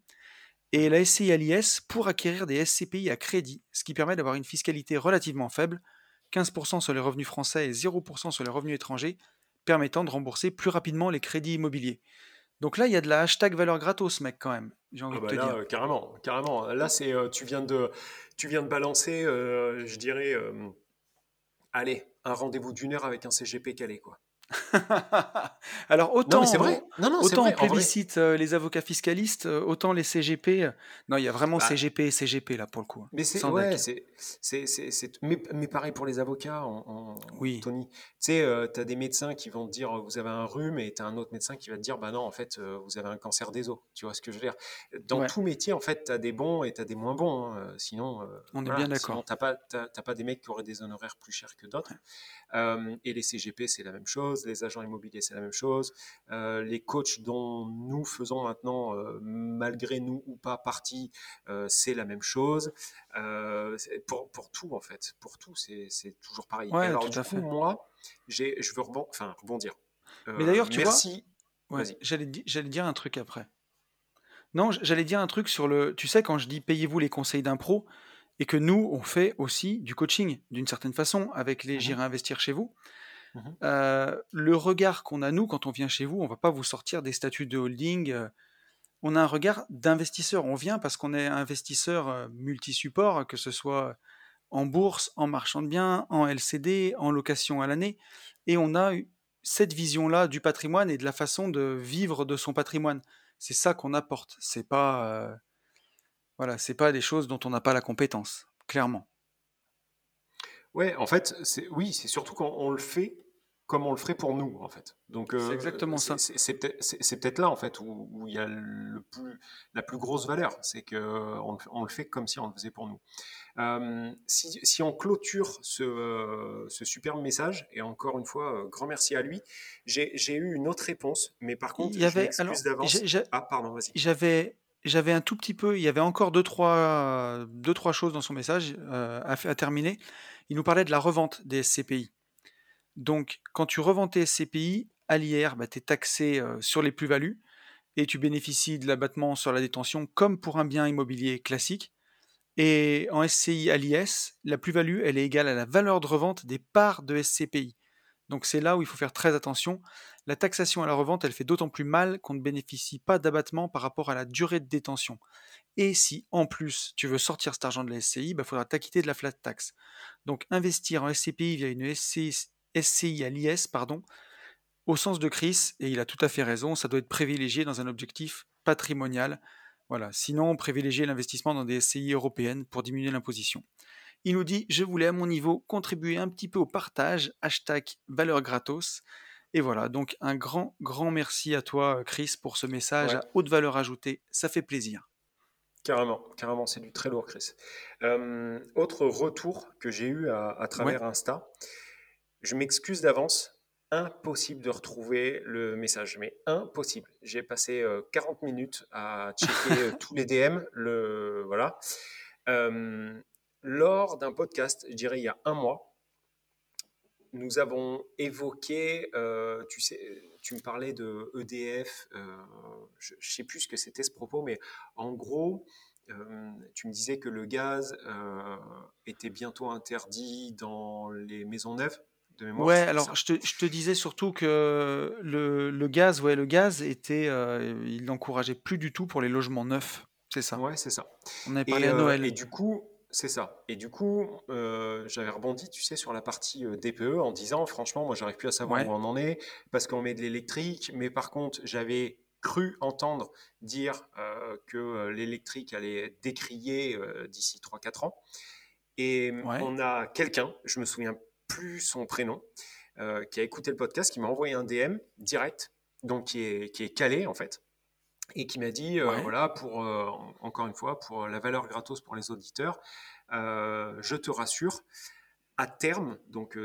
et la SCI à l'IS pour acquérir des SCPI à crédit, ce qui permet d'avoir une fiscalité relativement faible, 15% sur les revenus français et 0% sur les revenus étrangers, permettant de rembourser plus rapidement les crédits immobiliers. Donc là, il y a de la hashtag valeur gratos, mec, quand même. J'ai envie Ah de bah te là, dire. euh, carrément, carrément. Là, c'est euh, tu viens de tu viens de balancer, euh, je dirais, euh, allez, un rendez-vous d'une heure avec un CGP calé, quoi. Alors autant, Non, vrai. Non, non, c'est autant vrai. on plébiscite euh, les avocats fiscalistes, euh, autant les CGP. euh, Non, il y a vraiment Bah, CGP et CGP là pour le coup. hein. Mais c'est ouais, deck. c'est c'est c'est c'est- mais, mais pareil pour les avocats, en, en- Oui. Tony. Tu sais, tu as des médecins qui vont te dire euh, vous avez un rhume et tu as un autre médecin qui va te dire bah non, en fait, euh, vous avez un cancer des os. Tu vois ce que je veux dire? Dans Ouais. tout métier, en fait, tu as des bons et tu as des moins bons. hein. Euh, Sinon, euh, On est bien d'accord. Sinon, tu pas, t'as- t'as pas des mecs qui auraient des honoraires plus chers que d'autres. Euh, et les CGP, c'est la même chose. Les agents immobiliers, c'est la même chose. Euh, les coachs dont nous faisons maintenant, euh, malgré nous ou pas partie, euh, c'est la même chose. Pour, pour tout, en fait. Pour tout, c'est toujours pareil. Ouais, alors, tout du à coup, fait. moi, je veux enfin, rebondir. Mais d'ailleurs, tu vois. Ouais, j'allais di- j'allais dire un truc après. Non, j'allais dire un truc sur le. Tu sais, quand je dis payez-vous les conseils d'un pro, et que nous, on fait aussi du coaching, d'une certaine façon, avec les Mhm. J'irai investir chez vous. Euh, le regard qu'on a, nous, quand on vient chez vous, on va pas vous sortir des statuts de holding. on a un regard d'investisseur. On vient parce qu'on est investisseur euh, multi-support, que ce soit en bourse, en marchand de biens, en LCD, en location à l'année. Et on a cette vision-là du patrimoine et de la façon de vivre de son patrimoine. C'est ça qu'on apporte. C'est pas, voilà, c'est pas des choses dont on n'a pas la compétence, clairement. Ouais, en fait, c'est oui, c'est surtout quand on le fait comme on le ferait pour nous, en fait. Donc, C'est euh, exactement c'est ça. c'est- peut-être là, en fait, où, il y a le plus, la plus grosse valeur. C'est qu'on on le fait comme si on le faisait pour nous. Euh, si, si on clôture ce, euh, ce superbe message, et encore une fois, euh, grand merci à lui, j'ai eu une autre réponse, mais par contre, Il y avait, je alors, j'ai- Ah, pardon, vas-y. j'avais, j'avais un tout petit peu, il y avait encore deux trois, deux trois choses dans son message euh, à, terminer. Il nous parlait de la revente des SCPI. Donc, quand tu revends tes SCPI à l'IR, bah, tu es taxé euh, sur les plus-values et tu bénéficies de l'abattement sur la détention comme pour un bien immobilier classique. Et en SCI à l'IS, la plus-value, elle est égale à la valeur de revente des parts de SCPI. Donc c'est là où il faut faire très attention. La taxation à la revente, elle fait d'autant plus mal qu'on ne bénéficie pas d'abattement par rapport à la durée de détention. Et si en plus tu veux sortir cet argent de la SCI, il bah, faudra t'acquitter de la flat tax. Donc investir en SCPI via une SCI, à l'IS, pardon, au sens de Chris, et il a tout à fait raison, ça doit être privilégié dans un objectif patrimonial. Voilà. Sinon, privilégier l'investissement dans des SCI européennes pour diminuer l'imposition. Il nous dit Je voulais à mon niveau contribuer un petit peu au partage, hashtag valeur gratos. Et voilà, donc un grand, grand merci à toi, Chris, pour ce message Ouais. à haute valeur ajoutée. Ça fait plaisir. Carrément, carrément, c'est du très lourd, Chris. Euh, autre retour que j'ai eu à, à travers Insta, je m'excuse d'avance, impossible de retrouver le message, mais impossible. J'ai passé euh, 40 minutes à checker euh, tous les DM, le voilà. Euh, lors d'un podcast, je dirais il y a un mois, nous avons évoqué, euh, tu sais, tu me parlais de EDF, euh, je ne sais plus ce que c'était ce propos, mais en gros, tu me disais que le gaz était bientôt interdit dans les maisons neuves de mémoire. Ouais, alors je te, je te, disais surtout que le, le, gaz, ouais, le gaz était, il n'encourageait plus du tout pour les logements neufs. C'est ça? Ouais, c'est ça. On avait parlé à Noël. Et du coup, c'est ça. Et du coup, euh, j'avais rebondi, tu sais, sur la partie euh, DPE en disant, franchement, moi, j'arrive plus à savoir où on en est parce qu'on met de l'électrique. Mais par contre, j'avais cru entendre dire euh, que l'électrique allait décrier d'ici 3-4 ans. Et on a quelqu'un, je me souviens plus son prénom, qui a écouté le podcast, qui m'a envoyé un DM direct, donc qui est, qui est calé en fait et qui m'a dit, euh, voilà, pour, euh, encore une fois, pour la valeur gratos pour les auditeurs, euh, je te rassure, à terme, donc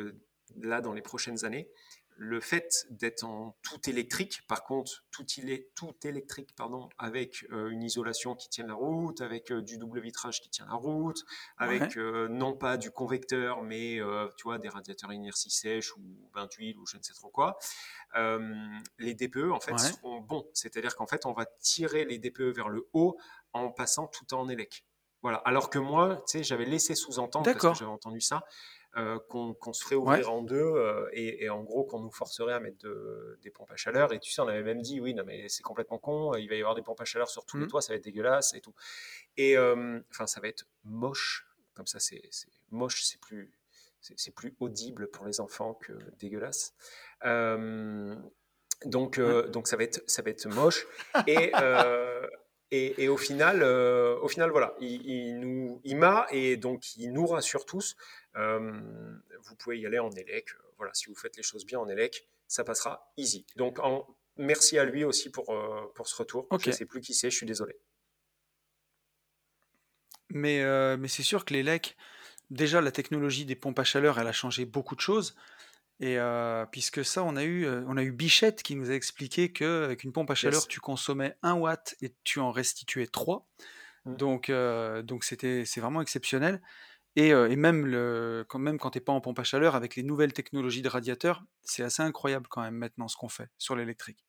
là, dans les prochaines années, le fait d'être en tout électrique, par contre, tout, il est, tout électrique, pardon, avec euh, une isolation qui tient la route, avec euh, du double vitrage qui tient la route, avec euh, non pas du convecteur, mais tu vois, des radiateurs inertie sèche ou bain d'huile ou je ne sais trop quoi, les DPE, en fait, seront bons. C'est-à-dire qu'en fait, on va tirer les DPE vers le haut en passant tout en élec. Voilà. Alors que moi, tu sais, j'avais laissé sous-entendre, parce que j'avais entendu ça, euh, qu'on se ferait ouvrir en deux euh, et, en gros qu'on nous forcerait à mettre des pompes à chaleur. Et tu sais, on avait même dit, oui, non, mais c'est complètement con, il va y avoir des pompes à chaleur sur tous les mmh. toits, ça va être dégueulasse et tout. Et euh, enfin, ça va être moche, comme ça, c'est moche, c'est plus, c'est plus audible pour les enfants que dégueulasse. donc, donc ça va être, ça va être moche. Et et, au final, euh, au final, voilà, il, nous, il m'a et donc il nous rassure tous. Euh, vous pouvez y aller en élec. Voilà, si vous faites les choses bien en élec, ça passera easy. Donc, en, merci à lui aussi pour, euh, pour ce retour. Je ne sais plus qui c'est, je suis désolé. Mais, mais c'est sûr que l'élec, déjà la technologie des pompes à chaleur, elle a changé beaucoup de choses. Et puisque ça, on a eu, on a eu Bichette qui nous a expliqué qu'avec une pompe à chaleur, tu consommais 1 watt et tu en restituais 3. Mmh. Donc, donc c'était, c'est vraiment exceptionnel. Et, et même, le, quand même quand tu n'es pas en pompe à chaleur, avec les nouvelles technologies de radiateurs, c'est assez incroyable quand même maintenant ce qu'on fait sur l'électrique.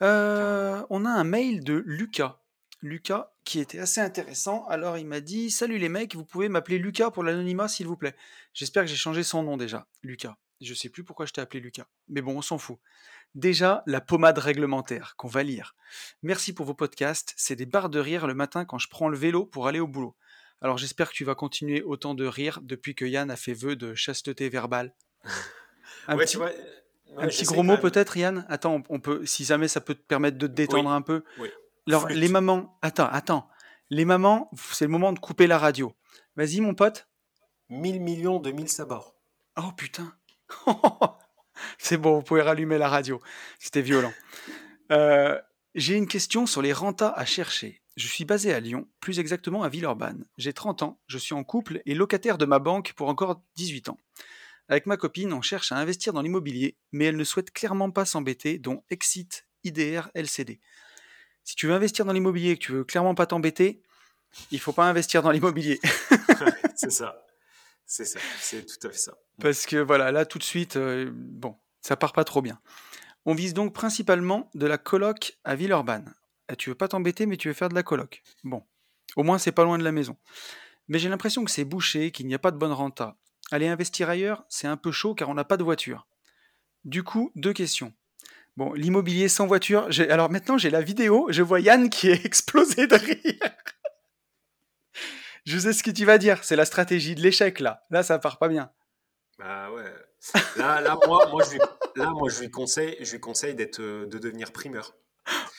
on a un mail de Lucas. Lucas qui était assez intéressant. Alors il m'a dit Salut les mecs, vous pouvez m'appeler Lucas pour l'anonymat s'il vous plaît. J'espère que j'ai changé son nom déjà, Lucas. Je sais plus pourquoi je t'ai appelé Lucas, mais bon, on s'en fout. Déjà, la pommade réglementaire qu'on va lire. Merci pour vos podcasts, c'est des barres de rire le matin quand je prends le vélo pour aller au boulot. Alors j'espère que tu vas continuer autant de rire depuis que Yann a fait vœu de chasteté verbale. Un petit, un petit gros mot peut-être, Yann? Attends, on peut, si jamais ça peut te permettre de te détendre un peu. Oui. Alors, les mamans, attends, attends. Les mamans, c'est le moment de couper la radio. Vas-y, mon pote. 1000 millions de 1000 sabords. Oh putain. c'est bon, vous pouvez rallumer la radio. C'était violent. Euh, j'ai une question sur les rentas à chercher. Je suis basé à Lyon, plus exactement à Villeurbanne. J'ai 30 ans, je suis en couple et locataire de ma banque pour encore 18 ans. Avec ma copine, on cherche à investir dans l'immobilier, mais elle ne souhaite clairement pas s'embêter, dont Exit, IDR, LCD si tu veux investir dans l'immobilier et que tu veux clairement pas t'embêter, il faut pas investir dans l'immobilier. c'est ça. C'est ça. C'est tout à fait ça. Parce que voilà, là tout de suite, euh, bon, ça part pas trop bien. On vise donc principalement de la coloc à Villeurbanne. Et tu veux pas t'embêter, mais tu veux faire de la coloc. Bon, au moins c'est pas loin de la maison. Mais j'ai l'impression que c'est bouché, qu'il n'y a pas de bonne renta. Aller investir ailleurs, c'est un peu chaud car on n'a pas de voiture. Du coup, deux questions. Bon, l'immobilier sans voiture. Alors maintenant, j'ai la vidéo. Je vois Yann qui est explosé de rire. je sais ce que tu vas dire. C'est la stratégie de l'échec, là. Là, ça part pas bien. Bah ouais. Là, là, moi, moi, je lui, là moi, je lui conseille, je lui conseille d'être, euh, de devenir primeur.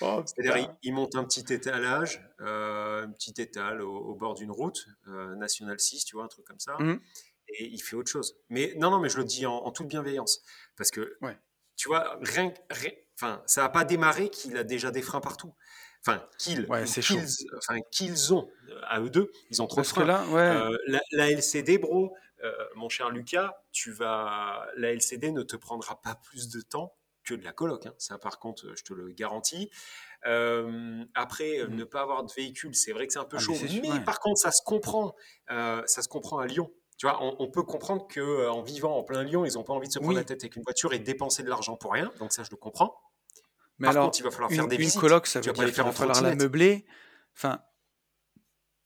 Oh, C'est-à-dire, il, monte un petit étalage, euh, un petit étal au, bord d'une route, euh, National 6, tu vois, un truc comme ça, mmh. et il fait autre chose. Mais non, non, mais je le dis en, toute bienveillance, parce que ouais tu vois, rien, enfin, ça n'a pas démarré qu'il a déjà des freins partout. Enfin, qu'ils, enfin, qu'ils ont à eux deux, ils ont trop de freins. Là, euh, la, LCD, bro, euh, mon cher Lucas, tu vas, la LCD ne te prendra pas plus de temps que de la coloc. Hein. Ça, par contre, je te le garantis. Euh, après, mmh. ne pas avoir de véhicule, c'est vrai que c'est un peu ah, chaud. Mais, par contre, ça se comprend. ça se comprend à Lyon tu vois, on, peut comprendre qu'en euh, vivant en plein Lyon, ils n'ont pas envie de se prendre la tête avec une voiture et dépenser de l'argent pour rien. Donc ça, je le comprends. Mais Par alors, contre, il va falloir faire des une coloc, ça veut dire qu'il va falloir la meubler. Enfin,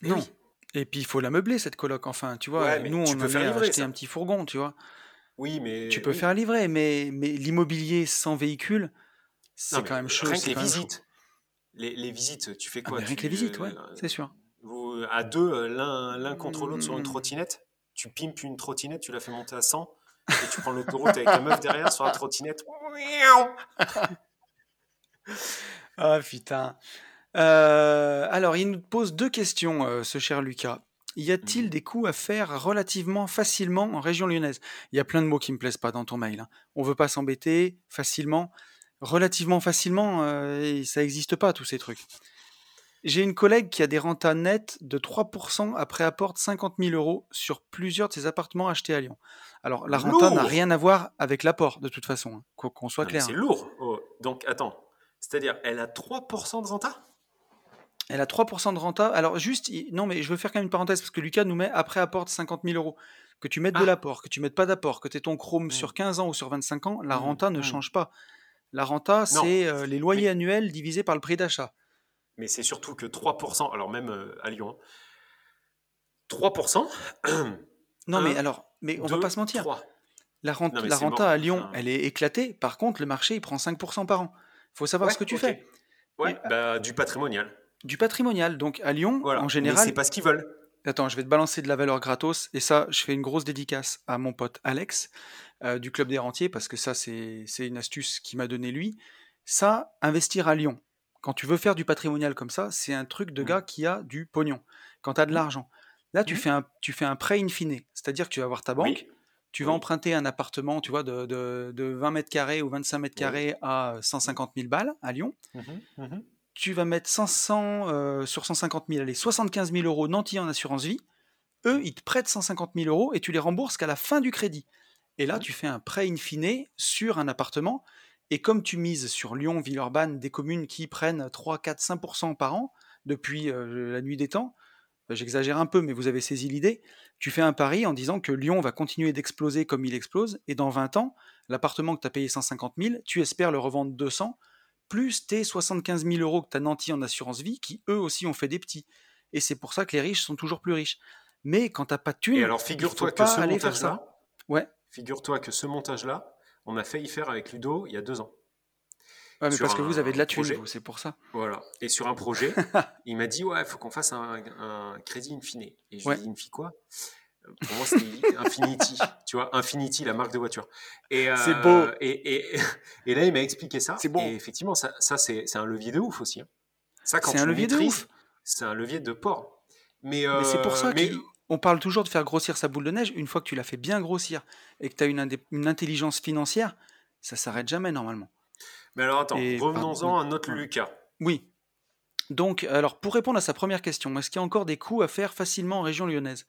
Eh Non. oui. Et puis il faut la meubler cette coloc. Enfin, tu vois, Ouais, nous tu on peux en faire livrer acheter ça. un petit fourgon, tu vois. Oui, mais Tu peux oui. faire livrer, mais, mais l'immobilier sans véhicule, c'est quand même chaud. rien que les visites. Les, les visites, tu fais Ah, quoi mais rien que Tu, les visites, ouais, euh, c'est sûr. vous, à deux, euh, l'un l'un contre l'autre sur une Hmm. trottinette, tu pimpes une trottinette, tu la fais monter à 100, et tu prends l'autoroute avec la meuf derrière sur la trottinette. Ah putain. Euh, alors, il nous pose deux questions, euh, ce cher Lucas. Y a-t-il Mhm. des coups à faire relativement facilement en région lyonnaise? Il y a plein de mots qui me plaisent pas dans ton mail. hein. On veut pas s'embêter, facilement, relativement facilement, euh, ça n'existe pas tous ces trucs. J'ai une collègue qui a des rentas nettes de 3% après apport de 50 000 euros sur plusieurs de ses appartements achetés à Lyon. Alors, la renta n'a rien à voir avec l'apport, de toute façon, hein, qu'on soit clair. c'est hein. lourd. Oh, Donc, attends. C'est-à-dire, elle a 3% de renta? Elle a 3% de renta. Alors, juste, non, mais je veux faire quand même une parenthèse parce que Lucas nous met après apport de 50 000 euros. Que tu mettes de Ah. l'apport, que tu mettes pas d'apport, que tu aies ton Chrome Mm. sur 15 ans ou sur 25 ans, la Mm, renta ne mm. change pas. La renta, c'est euh, les loyers annuels divisés par le prix d'achat. Mais c'est surtout que 3%, alors même euh, à Lyon, 3%, Non, Un, mais alors, mais on va deux, pas se mentir. La, rente- Non, la renta mort. à Lyon, Enfin, elle est éclatée. Par contre, le marché, il prend 5% par an. faut savoir Ouais, ce que tu fais. Ouais, Et- bah, du patrimonial. Du patrimonial. Donc, à Lyon, Voilà. en Mais général, c'est pas ce qu'ils veulent. Attends, je vais te balancer de la valeur gratos. Et ça, je fais une grosse dédicace à mon pote Alex euh, du Club des Rentiers, parce que ça, c'est c'est une astuce qu'il m'a donné lui. Ça, investir à Lyon, quand tu veux faire du patrimonial comme ça, c'est un truc de gars qui a du pognon, quand tu as de l'argent. Là, tu, fais un, tu fais un prêt in fine, c'est-à-dire que tu vas voir ta banque, Oui. tu vas Oui. emprunter un appartement tu vois, de, de, de 20 mètres carrés ou 25 mètres carrés à 150 000 balles à Lyon Mhm, mhm. tu vas mettre 500 euh, sur 150 000, allez, 75 000 euros nantis en assurance vie. Eux, ils te prêtent 150 000 euros et tu les rembourses qu'à la fin du crédit. Et là, tu fais un prêt in fine sur un appartement. Et comme tu mises sur Lyon, Villeurbanne, des communes qui prennent 3, 4, 5% par an depuis euh, la nuit des temps, euh, j'exagère un peu, mais vous avez saisi l'idée, tu fais un pari en disant que Lyon va continuer d'exploser comme il explose, et dans 20 ans, l'appartement que tu as payé 150 000, tu espères le revendre 200, plus tes 75 000 euros que tu as nantis en assurance vie, qui eux aussi ont fait des petits. Et c'est pour ça que les riches sont toujours plus riches. Mais quand t'as pas de thunes, Et alors, figure-toi que pas ce montage-là, Ouais, figure-toi que ce montage-là, on a failli faire avec Ludo il y a deux ans. ouais mais parce que vous avez de la un thune, c'est pour ça. Voilà. Et sur un projet, il m'a dit ouais, il faut qu'on fasse un, un crédit in fine. Et je Ouais. lui ai dit, Infi quoi? Euh, Pour moi, c'était Infinity. tu vois, Infinity, la marque de voiture. Et, euh, C'est beau. Et, et, et là, il m'a expliqué ça. C'est bon. Et effectivement, ça, ça c'est un levier de ouf aussi. hein. Ça, quand C'est tu un levier de ouf. c'est un levier de port. Mais, Mais c'est pour euh, ça mais- qu'on parle toujours de faire grossir sa boule de neige. Une fois que tu l'as fait bien grossir et que tu as une, intelligence financière, ça s'arrête jamais normalement. mais alors attends, revenons-en à notre. Lucas. Oui. Donc, alors, pour répondre à sa première question, est-ce qu'il y a encore des coûts à faire facilement en région lyonnaise?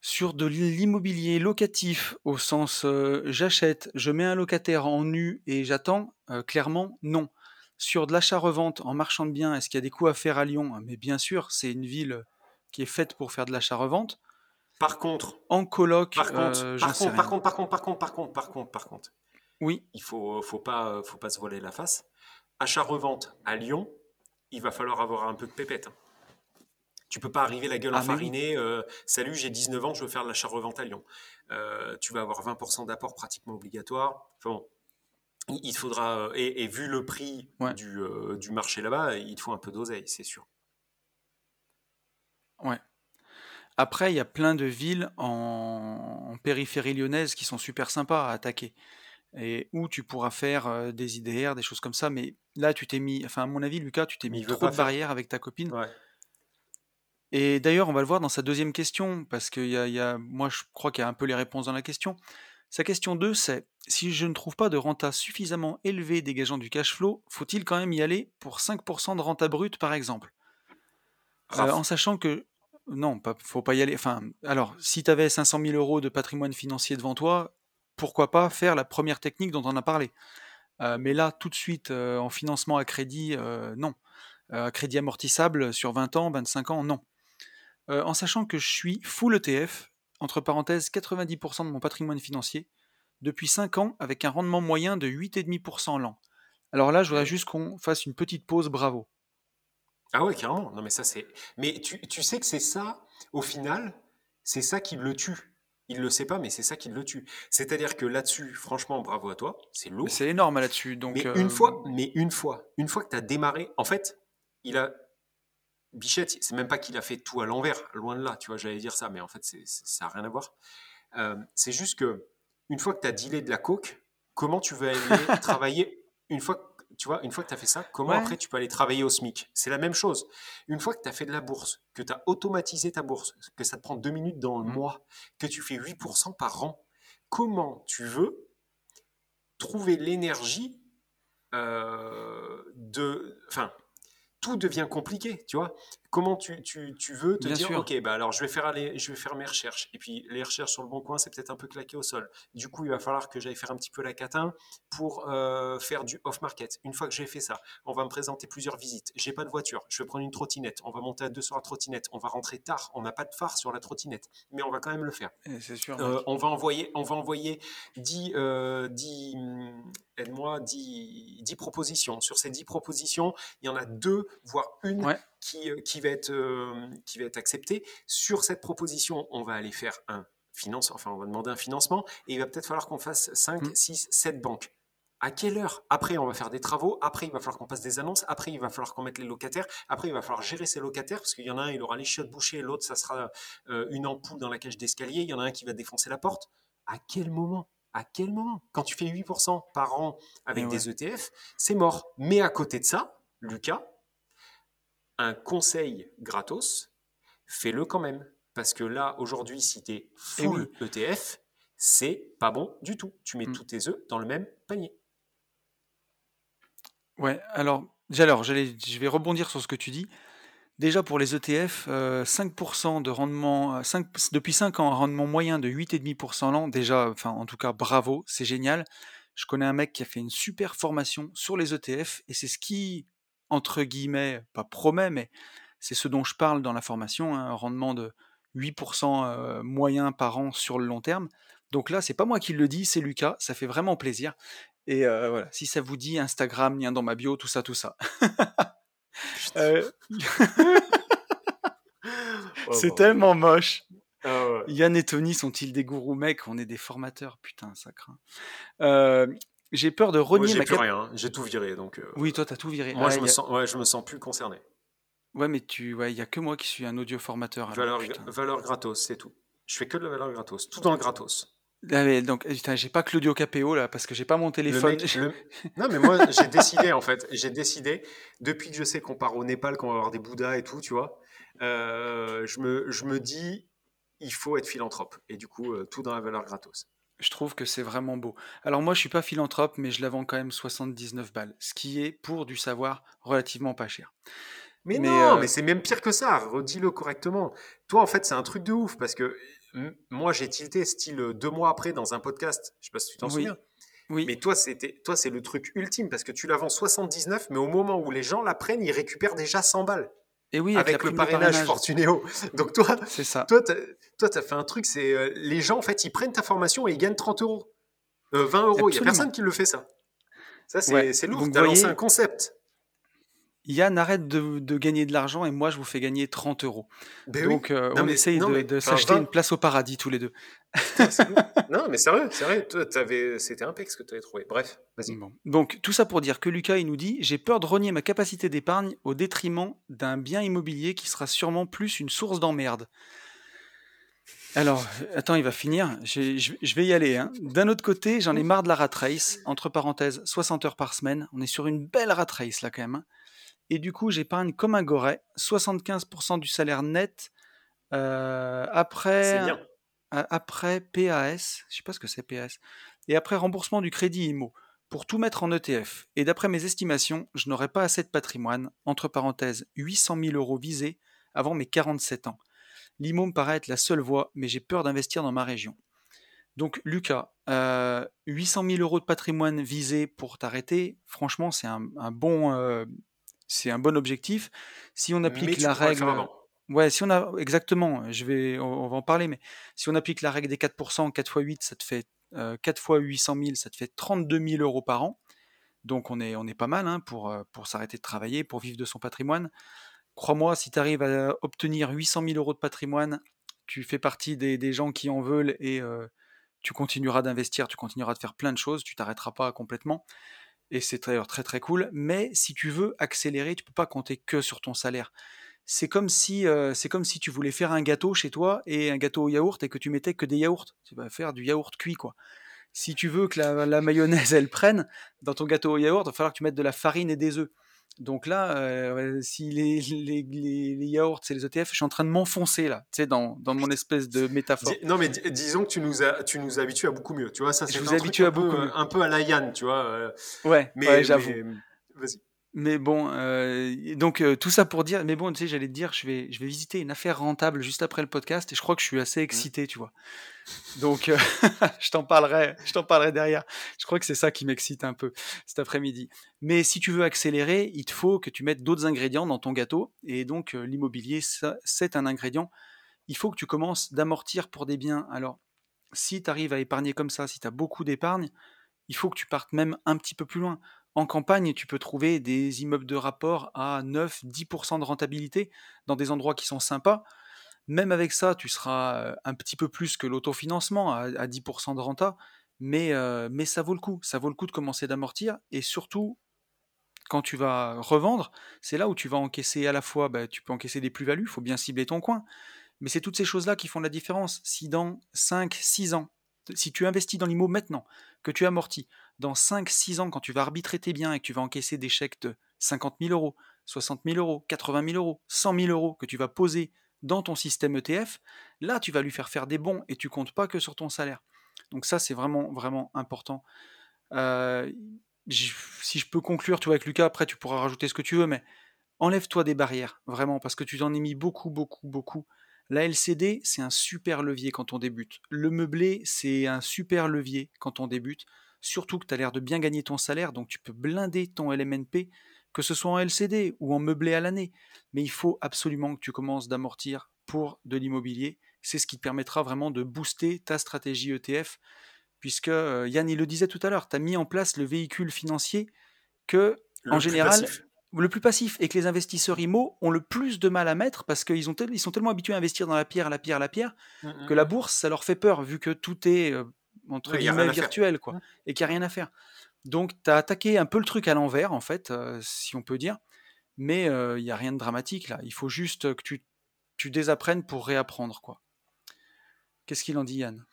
Sur de l'immobilier locatif, au sens euh, j'achète, je mets un locataire en nu et j'attends, euh, clairement, non. Sur de l'achat-revente en marchand de biens, est-ce qu'il y a des coûts à faire à Lyon? Mais bien sûr, c'est une ville qui est faite pour faire de l'achat-revente. Par contre, En coloc, par contre, euh, par, contre par contre, par contre, par contre, par contre, par contre, par contre, Oui, il faut, faut pas, faut pas se voiler la face. Achat-revente à Lyon, il va falloir avoir un peu de pépette. hein. Tu peux pas arriver la gueule Ah, oui. enfarinée. euh, Salut, j'ai 19 ans, je veux faire de l'achat-revente à Lyon. Euh, tu vas avoir 20% d'apport pratiquement obligatoire. Enfin bon, il faudra, euh, et, et vu le prix Ouais. du, du marché là-bas, il te faut un peu d'oseille, c'est sûr. Ouais. Après, il y a plein de villes en, en périphérie lyonnaise qui sont super sympas à attaquer. Et où tu pourras faire euh, des IDR, des choses comme ça. Mais là, tu t'es mis, enfin, à mon avis, Lucas, tu t'es Mais mis il veut trop pas de faire. barrières avec ta copine. Ouais. Et d'ailleurs, on va le voir dans sa deuxième question, parce que y a, y a- moi, je crois qu'il y a un peu les réponses dans la question. Sa question 2, c'est si je ne trouve pas de renta suffisamment élevé dégageant du cash flow, faut-il quand même y aller pour 5% de renta brute, par exemple? Euh, En sachant que. Non, pas, faut pas y aller. Enfin, alors, si tu avais 500 000 euros de patrimoine financier devant toi, pourquoi pas faire la première technique dont on a parlé? Euh, Mais là, tout de suite, euh, en financement à crédit, non. À crédit amortissable sur 20 ans, 25 ans, non. En sachant que je suis full ETF, entre parenthèses 90% de mon patrimoine financier, depuis 5 ans avec un rendement moyen de 8,5% l'an. Alors là, je voudrais juste qu'on fasse une petite pause, bravo. Ah ouais, carrément. Non, mais ça, c'est. Mais tu, tu sais que c'est ça, au final, c'est ça qui le tue. Il le sait pas, mais c'est ça qui le tue. C'est-à-dire que là-dessus, franchement, bravo à toi. C'est lourd. C'est énorme là-dessus. Donc, Mais euh, une fois, mais une fois, une fois que tu as démarré, en fait, il a. Bichette, c'est même pas qu'il a fait tout à l'envers, loin de là, tu vois, j'allais dire ça, mais en fait, c'est- c'est- ça n'a rien à voir. Euh, c'est juste que, une fois que tu as dealé de la coke, comment tu vas aller travailler une fois que, tu vois, une fois que tu as fait ça, comment Ouais. après tu peux aller travailler au SMIC? C'est la même chose. Une fois que tu as fait de la bourse, que tu as automatisé ta bourse, que ça te prend deux minutes dans le Mhm. mois, que tu fais 8% par an, comment tu veux trouver l'énergie euh, de... Enfin, tout devient compliqué, tu vois? Comment tu, tu, tu veux te Bien dire, sûr. ok, bah alors je vais, faire aller, je vais faire mes recherches. Et puis les recherches sur le bon coin, c'est peut-être un peu claqué au sol. Du coup, il va falloir que j'aille faire un petit peu la catin pour euh, faire du off-market. Une fois que j'ai fait ça, on va me présenter plusieurs visites. J'ai pas de voiture, je vais prendre une trottinette. On va monter à deux sur la trottinette. On va rentrer tard. On n'a pas de phare sur la trottinette, mais on va quand même le faire. eh, c'est sûr. Euh, on va envoyer, on va envoyer 10, euh, 10, hum, aide-moi, 10, 10 propositions. Sur ces 10 propositions, il y en a deux, voire une Ouais. Qui, euh, qui, va être, euh, qui va être acceptée. Sur cette proposition, on va aller faire un finance, enfin, on va demander un financement et il va peut-être falloir qu'on fasse 5, Mm. 6, 7 banques. À quelle heure? Après, on va faire des travaux. Après, il va falloir qu'on passe des annonces. Après, il va falloir qu'on mette les locataires. Après, il va falloir gérer ces locataires parce qu'il y en a un, il aura les chiottes bouchées, l'autre, ça sera euh, une ampoule dans la cage d'escalier. Il y en a un qui va défoncer la porte. À quel moment? À quel moment? Quand tu fais 8% par an avec Et des ETF, c'est mort. Mais à côté de ça, Lucas, un conseil gratos, fais-le quand même. Parce que là, aujourd'hui, si tu es Eh full ETF, c'est pas bon du tout. Tu mets Mm. tous tes œufs dans le même panier. Ouais, alors, alors je vais rebondir sur ce que tu dis. Déjà pour les ETF, euh, 5% de rendement, euh, 5 depuis 5 ans, un rendement moyen de 8,5% l'an. Déjà, enfin, en tout cas, bravo, c'est génial. Je connais un mec qui a fait une super formation sur les ETF et c'est ce qui, entre guillemets, pas promet, mais c'est ce dont je parle dans la formation, hein, un rendement de 8% euh, moyen par an sur le long terme. Donc là, c'est pas moi qui le dis, c'est Lucas, ça fait vraiment plaisir. Et euh, voilà, si ça vous dit, Instagram, lien dans ma bio, tout ça, tout ça. Euh, c'est tellement moche. Ah ouais. Yann et Tony sont-ils des gourous? Mec, on est des formateurs, putain, ça craint. Euh, j'ai peur de Moi, renier j'ai ma plus cap- rien. hein. J'ai tout viré. Donc, euh, Oui, toi, t'as tout viré. moi, Ah, je, me a- sens, ouais, je me sens plus concerné. Ouais, mais tu, ouais, il y a que moi qui suis un audio formateur. alors, Valeur, valeur gratos, c'est tout. Je fais que de la valeur gratos. Tout dans le gratos. Ah, mais donc, putain, j'ai pas que l'audio KPO là, parce que j'ai pas mon téléphone. mec- le- Non, mais moi, j'ai décidé, en fait. J'ai décidé, depuis que je sais qu'on part au Népal, qu'on va avoir des Bouddhas et tout, tu vois, euh, je, me, je me dis, il faut être philanthrope. Et du coup, euh, tout dans la valeur gratos. Je trouve que c'est vraiment beau. Alors moi, je suis pas philanthrope, mais je la vends quand même 79 balles, ce qui est pour du savoir relativement pas cher. Mais, Mais, non, euh, mais c'est même pire que ça. Redis-le correctement. Toi, en fait, c'est un truc de ouf parce que moi, j'ai tilté style euh, deux mois après dans un podcast. Je sais pas si tu t'en Oui. souviens. Oui, Mais toi, c'était, toi, c'est le truc ultime parce que tu la vends 79, mais au moment où les gens la prennent, ils récupèrent déjà 100 balles et oui, avec, le de parrainage, Fortunéo. Donc toi, C'est ça. toi, toi, t'as fait un truc, c'est euh, les gens, en fait, ils prennent ta formation et ils gagnent 30 euros, Euh, 20 euros. Il y a personne qui le fait ça. Ça, c'est, Ouais. lourd. T'as vous lancé un concept. Yann, arrête de, de gagner de l'argent et moi, je vous fais gagner 30 euros. Ben oui. Donc, euh, Non, on mais- essaye non, de, s'acheter 20 une place au paradis tous les deux. Non, mais sérieux, sérieux. C'était impec ce que tu avais trouvé. Bref, vas-y. Bon. Donc, tout ça pour dire que Lucas, il nous dit J'ai peur de renier ma capacité d'épargne au détriment d'un bien immobilier qui sera sûrement plus une source d'emmerde. Alors, attends, il va finir. Je vais y aller. hein. D'un autre côté, j'en ai marre de la rat race. Entre parenthèses, 60 heures par semaine. On est sur une belle rat race là quand même. hein. Et du coup, j'épargne comme un goret. 75% du salaire net. euh, après, PAS, je sais pas ce que c'est PAS, et après remboursement du crédit IMO, pour tout mettre en ETF. Et d'après mes estimations, je n'aurai pas assez de patrimoine, entre parenthèses 800 000 euros visés, avant mes 47 ans. L'IMO me paraît être la seule voie, mais j'ai peur d'investir dans ma région. Donc Lucas, euh, 800 000 euros de patrimoine visé pour t'arrêter, franchement c'est un, un bon, euh, c'est un bon objectif. Si on applique mais tu la faire règle, avant. Ouais, si on a exactement, je vais, on, on va en parler, mais si on applique la règle des 4%, 4 x 8, ça te fait euh, 4 fois 800 000, ça te fait 32 000 euros par an. Donc on est, on est pas mal hein, pour, euh, pour s'arrêter de travailler, pour vivre de son patrimoine. crois-moi, si tu arrives à obtenir 800 000 euros de patrimoine, tu fais partie des, gens qui en veulent et euh, tu continueras d'investir, tu continueras de faire plein de choses, tu t'arrêteras pas complètement. Et c'est très, très très cool. Mais si tu veux accélérer, tu peux pas compter que sur ton salaire. C'est comme si euh, c'est comme si tu voulais faire un gâteau chez toi et un gâteau au yaourt et que tu mettais que des yaourts. Tu vas faire du yaourt cuit quoi. Si tu veux que la, la mayonnaise elle prenne dans ton gâteau au yaourt, il va falloir que tu mettes de la farine et des œufs. Donc là, euh, si les, les, les, yaourts, c'est les ETF, je suis en train de m'enfoncer là, tu sais, dans, dans, mon espèce de métaphore. non, mais disons que tu nous, as, tu nous habitues à beaucoup mieux. Tu vois, ça, un, truc un, à beaucoup peu, un peu à la Yann, tu vois. Euh. Ouais, mais, ouais, j'avoue. Vas-y. Mais bon, euh, donc euh, tout ça pour dire, mais bon, tu sais, j'allais te dire, je vais, je vais visiter une affaire rentable juste après le podcast et je crois que je suis assez mmh. excité, tu vois. Donc, euh, je t'en parlerai, je t'en parlerai derrière. Je crois que c'est ça qui m'excite un peu cet après-midi. Mais si tu veux accélérer, il te faut que tu mettes d'autres ingrédients dans ton gâteau et donc l'immobilier, c'est un ingrédient. Il faut que tu commences d'amortir pour des biens. Alors, si tu arrives à épargner comme ça, si tu as beaucoup d'épargne, il faut que tu partes même un petit peu plus loin. En campagne, tu peux trouver des immeubles de rapport à 9-10% de rentabilité dans des endroits qui sont sympas. Même avec ça, tu seras un petit peu plus que l'autofinancement à, 10% de renta, mais, mais ça vaut le coup. Ça vaut le coup de commencer d'amortir et surtout, quand tu vas revendre, c'est là où tu vas encaisser à la fois, bah, tu peux encaisser des plus-values, il faut bien cibler ton coin, mais c'est toutes ces choses-là qui font la différence. Si dans 5-6 ans, si tu investis dans l'IMO maintenant, que tu amortis, dans 5-6 ans, quand tu vas arbitrer tes biens et que tu vas encaisser des chèques de 50 000 euros, 60 000 euros, 80 000 euros, 100 000 euros que tu vas poser dans ton système ETF, là, tu vas lui faire faire des bons et tu comptes pas que sur ton salaire. Donc ça, c'est vraiment, vraiment important. Euh, si je peux conclure, tu vois, avec Lucas, après, tu pourras rajouter ce que tu veux, mais enlève-toi des barrières, vraiment, parce que tu t'en es mis beaucoup, beaucoup, beaucoup. La LCD, c'est un super levier quand on débute. Le meublé, c'est un super levier quand on débute. Surtout que tu as l'air de bien gagner ton salaire, donc tu peux blinder ton LMNP, que ce soit en LCD ou en meublé à l'année. Mais il faut absolument que tu commences d'amortir pour de l'immobilier. C'est ce qui te permettra vraiment de booster ta stratégie ETF, puisque euh, Yann, il le disait tout à l'heure, tu as mis en place le véhicule financier que, en général, le plus passif et que les investisseurs IMO ont le plus de mal à mettre parce qu'ils ont ils sont tellement habitués à investir dans la pierre, la pierre, la pierre, mmh, mmh, que la bourse, ça leur fait peur vu que tout est euh, entre guillemets virtuel quoi, et qu'il n'y a rien à faire. Donc tu as attaqué un peu le truc à l'envers en fait, euh, si on peut dire, mais euh, il n'y a rien de dramatique là. Il faut juste que tu, tu désapprennes pour réapprendre quoi. Qu'est-ce qu'il en dit Yann?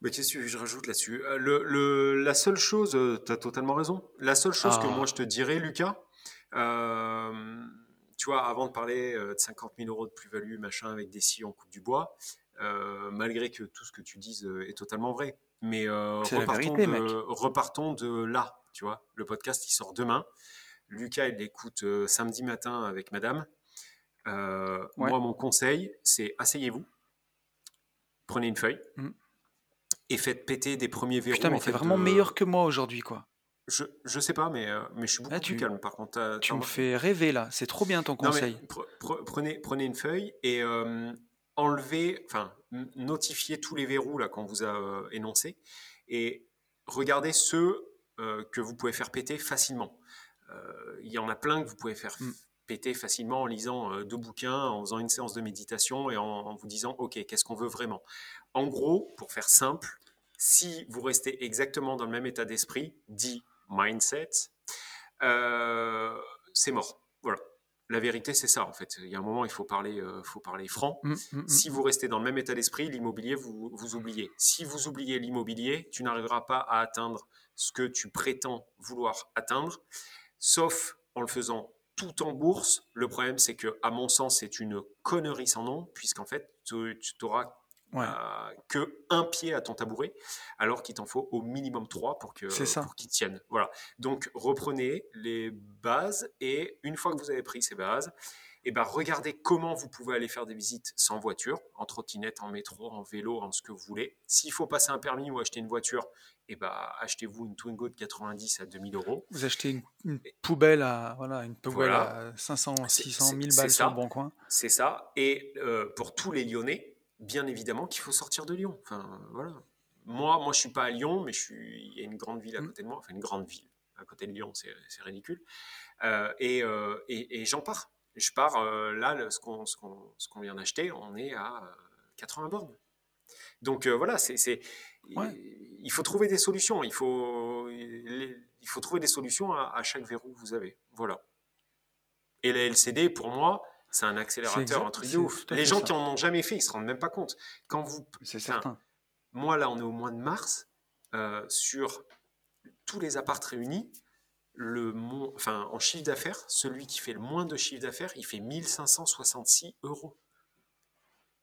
Mais qu'est-ce que je rajoute là-dessus? Le, La seule chose, tu as totalement raison. La seule chose que ah. moi je te dirais, Lucas, euh, tu vois, avant de parler euh, de 50 000 euros de plus-value, machin, avec des scies en coupe du bois, euh, malgré que tout ce que tu dises est totalement vrai. Mais repartons, de, repartons, de, là, tu vois. Le podcast, il sort demain. Lucas, il l'écoute samedi matin avec madame. Moi, mon conseil, c'est asseyez-vous, prenez une feuille mmh. et faites péter des premiers verrous. Putain, mais t'es vraiment meilleur que moi aujourd'hui, quoi. Je, je sais pas, mais, euh, mais je suis beaucoup plus calme. Par contre, tu me fais rêver là. C'est trop bien ton conseil. prenez, prenez une feuille et euh, enlevez, enfin, notifiez tous les verrous là qu'on vous a euh, énoncés et regardez ceux que vous pouvez faire péter facilement. Il y en a plein que vous pouvez faire mm. péter facilement en lisant deux bouquins, en faisant une séance de méditation et en, en vous disant ok, qu'est-ce qu'on veut vraiment? En gros, pour faire simple, si vous restez exactement dans le même état d'esprit, dit mindset, euh, c'est mort. Voilà. La vérité, c'est ça, en fait. Il y a un moment, il faut parler, euh, faut parler franc. Mmh, mmh, mmh. Si vous restez dans le même état d'esprit, l'immobilier, vous, vous oubliez. Si vous oubliez l'immobilier, tu n'arriveras pas à atteindre ce que tu prétends vouloir atteindre, sauf en le faisant tout en bourse. Le problème, c'est que, à mon sens, c'est une connerie sans nom, puisqu'en fait, tu, tu auras ouais. Euh, que un pied à ton tabouret, alors qu'il t'en faut au minimum trois pour que pour qu'il tienne. Voilà. Donc reprenez les bases et une fois que vous avez pris ces bases, et eh ben regardez comment vous pouvez aller faire des visites sans voiture, en trottinette, en métro, en vélo, en ce que vous voulez. S'il faut passer un permis ou acheter une voiture, et eh ben achetez-vous une Twingo de 90 à 2000 euros. Vous achetez une, poubelle à voilà une poubelle à 500, 600, 1000 balles sur le bon coin. C'est ça. Et euh, pour tous les Lyonnais, bien évidemment qu'il faut sortir de Lyon. Enfin, voilà. Moi, moi, je suis pas à Lyon, mais je suis. Il y a une grande ville à mm. côté de moi, enfin une grande ville à côté de Lyon, c'est ridicule. Euh, euh, et, et, j'en pars. je pars euh, là, ce qu'on qu'on vient d'acheter, on est à 80 bornes. Donc voilà, c'est il faut trouver des solutions. Il faut, il faut trouver des solutions à, chaque verrou que vous avez. Voilà. Et la LCD, pour moi, c'est un accélérateur, un truc de ouf. Les gens qui en ont jamais fait, ils se rendent même pas compte. Quand vous, c'est certain. Moi, là, on est au mois de mars. Euh, sur tous les apparts réunis, le enfin, en chiffre d'affaires, celui qui fait le moins de chiffre d'affaires, il fait 1566 euros.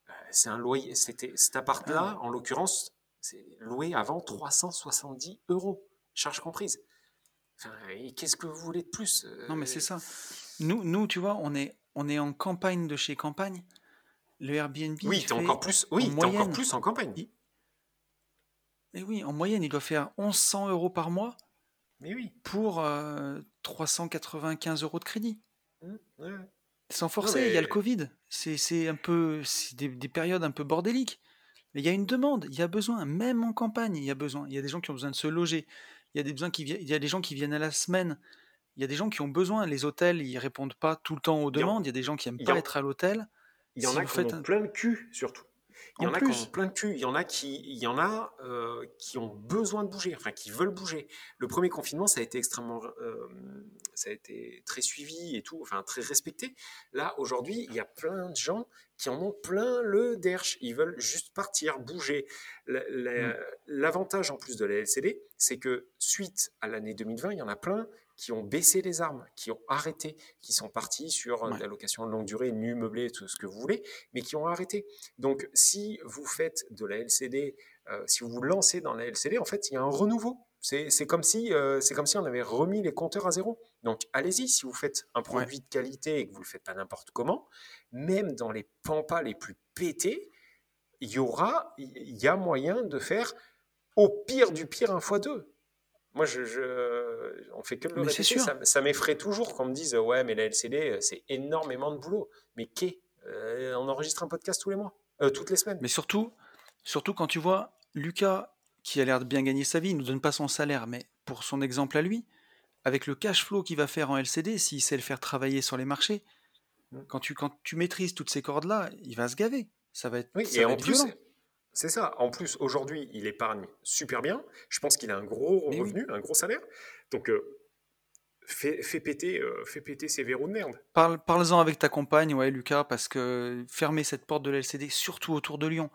Euh, c'est un loyer. C'était cet appart-là, ah en l'occurrence, c'est loué avant 370 euros, charge comprise. et qu'est-ce que vous voulez de plus euh, Non, mais c'est ça. Nous, nous, tu vois, on est, on est en campagne de chez campagne. Le Airbnb. Oui, tu encore plus. Oui, encore plus en campagne. Et eh oui, en moyenne, il doit faire 1100 euros par mois. Mais oui. Pour 395 euh, euros de crédit. Mmh, Sans forcer, il y a le Covid. C'est un peu, des, des, périodes un peu bordéliques. Mais il y a une demande, il y a besoin, même en campagne, il y a besoin. Il y a des gens qui ont besoin de se loger. Il y a des, besoins qui, il y a des gens qui viennent à la semaine. Il y a des gens qui ont besoin. Les hôtels, ils répondent pas tout le temps aux demandes. Il y a des gens qui aiment pas être à l'hôtel. Il y en a qui ont plein de cul, surtout. Il y en, a qui ont plein de cul. Il y en a qui, il y en a euh, qui ont besoin de bouger, enfin qui veulent bouger. Le premier confinement, ça a été extrêmement, euh, ça a été très suivi et tout, enfin très respecté. Là, aujourd'hui, il y a plein de gens qui en ont plein le derche. Ils veulent juste partir, bouger. Mm. L'avantage en plus de la LCD, c'est que suite à l'année 2020, il y en a plein qui ont baissé les armes, qui ont arrêté, qui sont partis sur euh, la location de longue durée, nu, meublé, tout ce que vous voulez, mais qui ont arrêté. Donc, si vous faites de la LCD, euh, si vous vous lancez dans la LCD, en fait, il y a un renouveau. C'est comme, si, euh, comme si on avait remis les compteurs à zéro. Donc, allez-y, si vous faites un produit de qualité et que vous ne le faites pas n'importe comment, même dans les pampas les plus pétés, il y aura, il y a moyen de faire au pire du pire un fois deux. Moi, je, je, on fait que le répéter. Ça, ça m'effraie toujours qu'on me dise ouais, mais la LCD, euh, c'est énormément de boulot. Mais qu'est euh, On enregistre un podcast tous les mois, euh, toutes les semaines. Mais surtout, surtout quand tu vois Lucas qui a l'air de bien gagner sa vie, il nous donne pas son salaire, mais pour son exemple à lui, avec le cash flow qu'il va faire en LCD, s'il sait le faire travailler sur les marchés, mmh. quand tu, quand tu maîtrises toutes ces cordes-là, il va se gaver. Ça va être, oui, et en plus, c'est ça. En plus, aujourd'hui, il épargne super bien. Je pense qu'il a un gros revenu, un gros salaire. Donc, euh, fais, péter, euh, péter ces verrous de merde. Parle, Parle-en avec ta compagne, ouais, Lucas, parce que fermer cette porte de l'LCD, surtout autour de Lyon.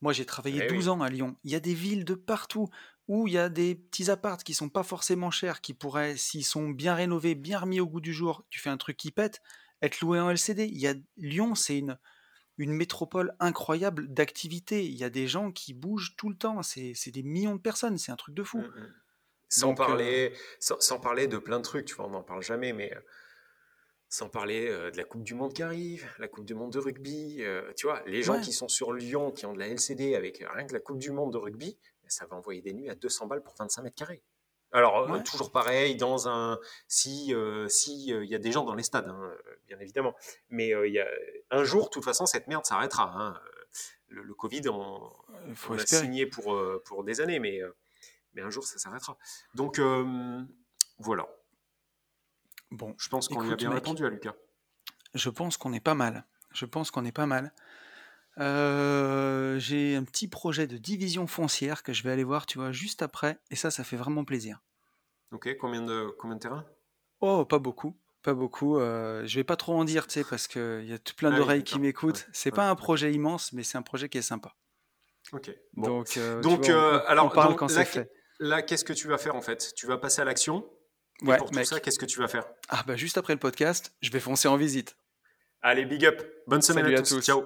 Moi, j'ai travaillé 12 eh ans à Lyon. Il y a des villes de partout où il y a des petits apparts qui sont pas forcément chers, qui pourraient, s'ils sont bien rénovés, bien remis au goût du jour, tu fais un truc qui pète, être loué en LCD. Il y a Lyon, c'est une une métropole incroyable d'activité. Il y a des gens qui bougent tout le temps. C'est des millions de personnes. C'est un truc de fou. Mmh, mmh. Sans, parler, euh, sans, parler de plein de trucs, tu vois, on n'en parle jamais, mais euh, sans parler euh, de la Coupe du Monde qui arrive, la Coupe du Monde de rugby. tu vois, les gens qui sont sur Lyon, qui ont de la LCD avec rien que la Coupe du Monde de rugby, ça va envoyer des nuits à 200 balles pour 25 mètres carrés. Alors, euh, toujours pareil, dans un. Si euh, si euh, il y a des gens dans les stades, hein, bien évidemment. Mais il y a, un jour, de toute façon, cette merde s'arrêtera. Hein. Le, Covid, on, on a signé pour, pour des années, mais, mais un jour, ça s'arrêtera. Donc, voilà. Bon, je pense qu'on a bien répondu à Lucas. Je pense qu'on est pas mal. Je pense qu'on est pas mal. J'ai un petit projet de division foncière que je vais aller voir, tu vois, juste après, et ça, ça fait vraiment plaisir. Ok, combien de, combien de terrains? Oh, pas beaucoup, pas beaucoup. Euh, je vais pas trop en dire, tu sais, parce qu'il y a plein ah d'oreilles qui m'écoutent. c'est pas un projet immense, mais c'est un projet qui est sympa. Ok. Donc, donc alors, on parle quand c'est fait. Là, qu'est-ce que tu vas faire en fait? Tu vas passer à l'action? Ouais, pour tout ça, qu'est-ce que tu vas faire? Ah bah juste après le podcast, je vais foncer en visite. Allez, big up. Bonne semaine à, tous. Ciao.